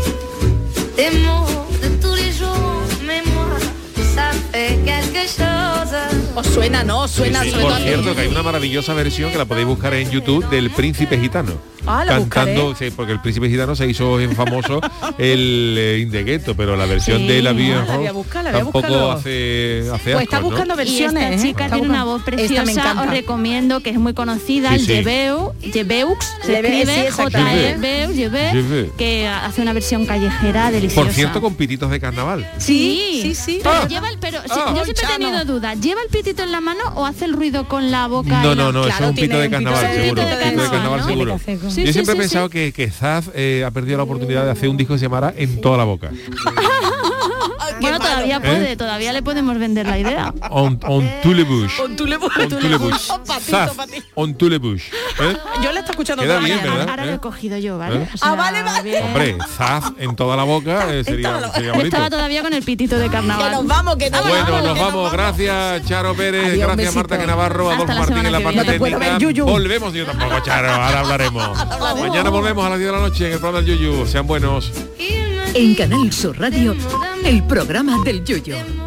S5: Os suena, ¿no? Os suena,
S2: Sí, sí. Por
S5: a
S2: cierto, que hay una maravillosa versión que la podéis buscar en YouTube del Príncipe Gitano.
S5: Ah, la
S2: cantando, sí, porque el Príncipe Gitano se hizo bien famoso el eh, In the Ghetto, pero la versión
S5: Sí,
S2: de la
S5: ah,
S2: Vie en
S5: la voy a
S2: Rose
S5: buscar, la voy a
S2: tampoco
S5: buscarlo.
S2: hace, hace
S5: Pues está
S2: asco, ¿no?
S5: buscando versiones.
S6: Y esta
S5: ¿eh?
S6: chica
S5: Está
S6: tiene una voz preciosa, os recomiendo, que es muy conocida,
S2: Sí,
S6: el. Jebeu, Jebeux, se escribe
S5: exactamente.
S6: J-E-B-U, Jebe,
S2: Jebe.
S6: que hace una versión callejera deliciosa.
S2: Por cierto, con pititos de carnaval.
S6: Sí,
S5: sí, sí.
S6: Pero,
S2: Ah.
S6: lleva el, pero sí,
S2: Ah.
S6: yo siempre he tenido dudas. ¿Lleva el pitito en la mano o hace el ruido con la boca?
S2: No, no, no,
S6: Claro,
S2: es un pito de carnaval, seguro. Yo siempre he pensado que, que Zaz eh, ha perdido la oportunidad de hacer un disco que se llamara En toda la boca.
S6: Bueno, todavía
S2: ¿Eh?
S6: puede, todavía le podemos vender la idea.
S2: On, on les bouches.
S5: On bouches.
S2: On bouches. Zaz, on bouches. ¿Eh?
S5: Yo le está escuchando
S2: Queda
S5: toda la
S2: bien,
S5: mañana.
S2: ¿verdad?
S6: Ahora
S2: ¿Eh?
S6: lo he cogido yo, ¿vale?
S2: ¿Eh?
S6: O sea,
S5: Ah, vale, vale.
S6: bien.
S2: Hombre, Zaz en toda la boca eh, sería, sería bonito.
S6: estaba todavía con el pitito de carnaval.
S5: Que nos vamos, que nos
S2: Bueno,
S5: vamos.
S2: nos
S5: que
S2: vamos. Gracias, Charo Pérez.
S5: Adiós,
S2: gracias. Marta Navarro,
S6: Hasta
S2: Adolfo
S6: la
S2: Martín en la parte técnica. Volvemos, yo tampoco, Charo. Ahora hablaremos. Mañana volvemos a las 10 de la noche en el programa del Yuyu. Sean buenos.
S3: En Canal Sur Radio, el programa del Yoyo.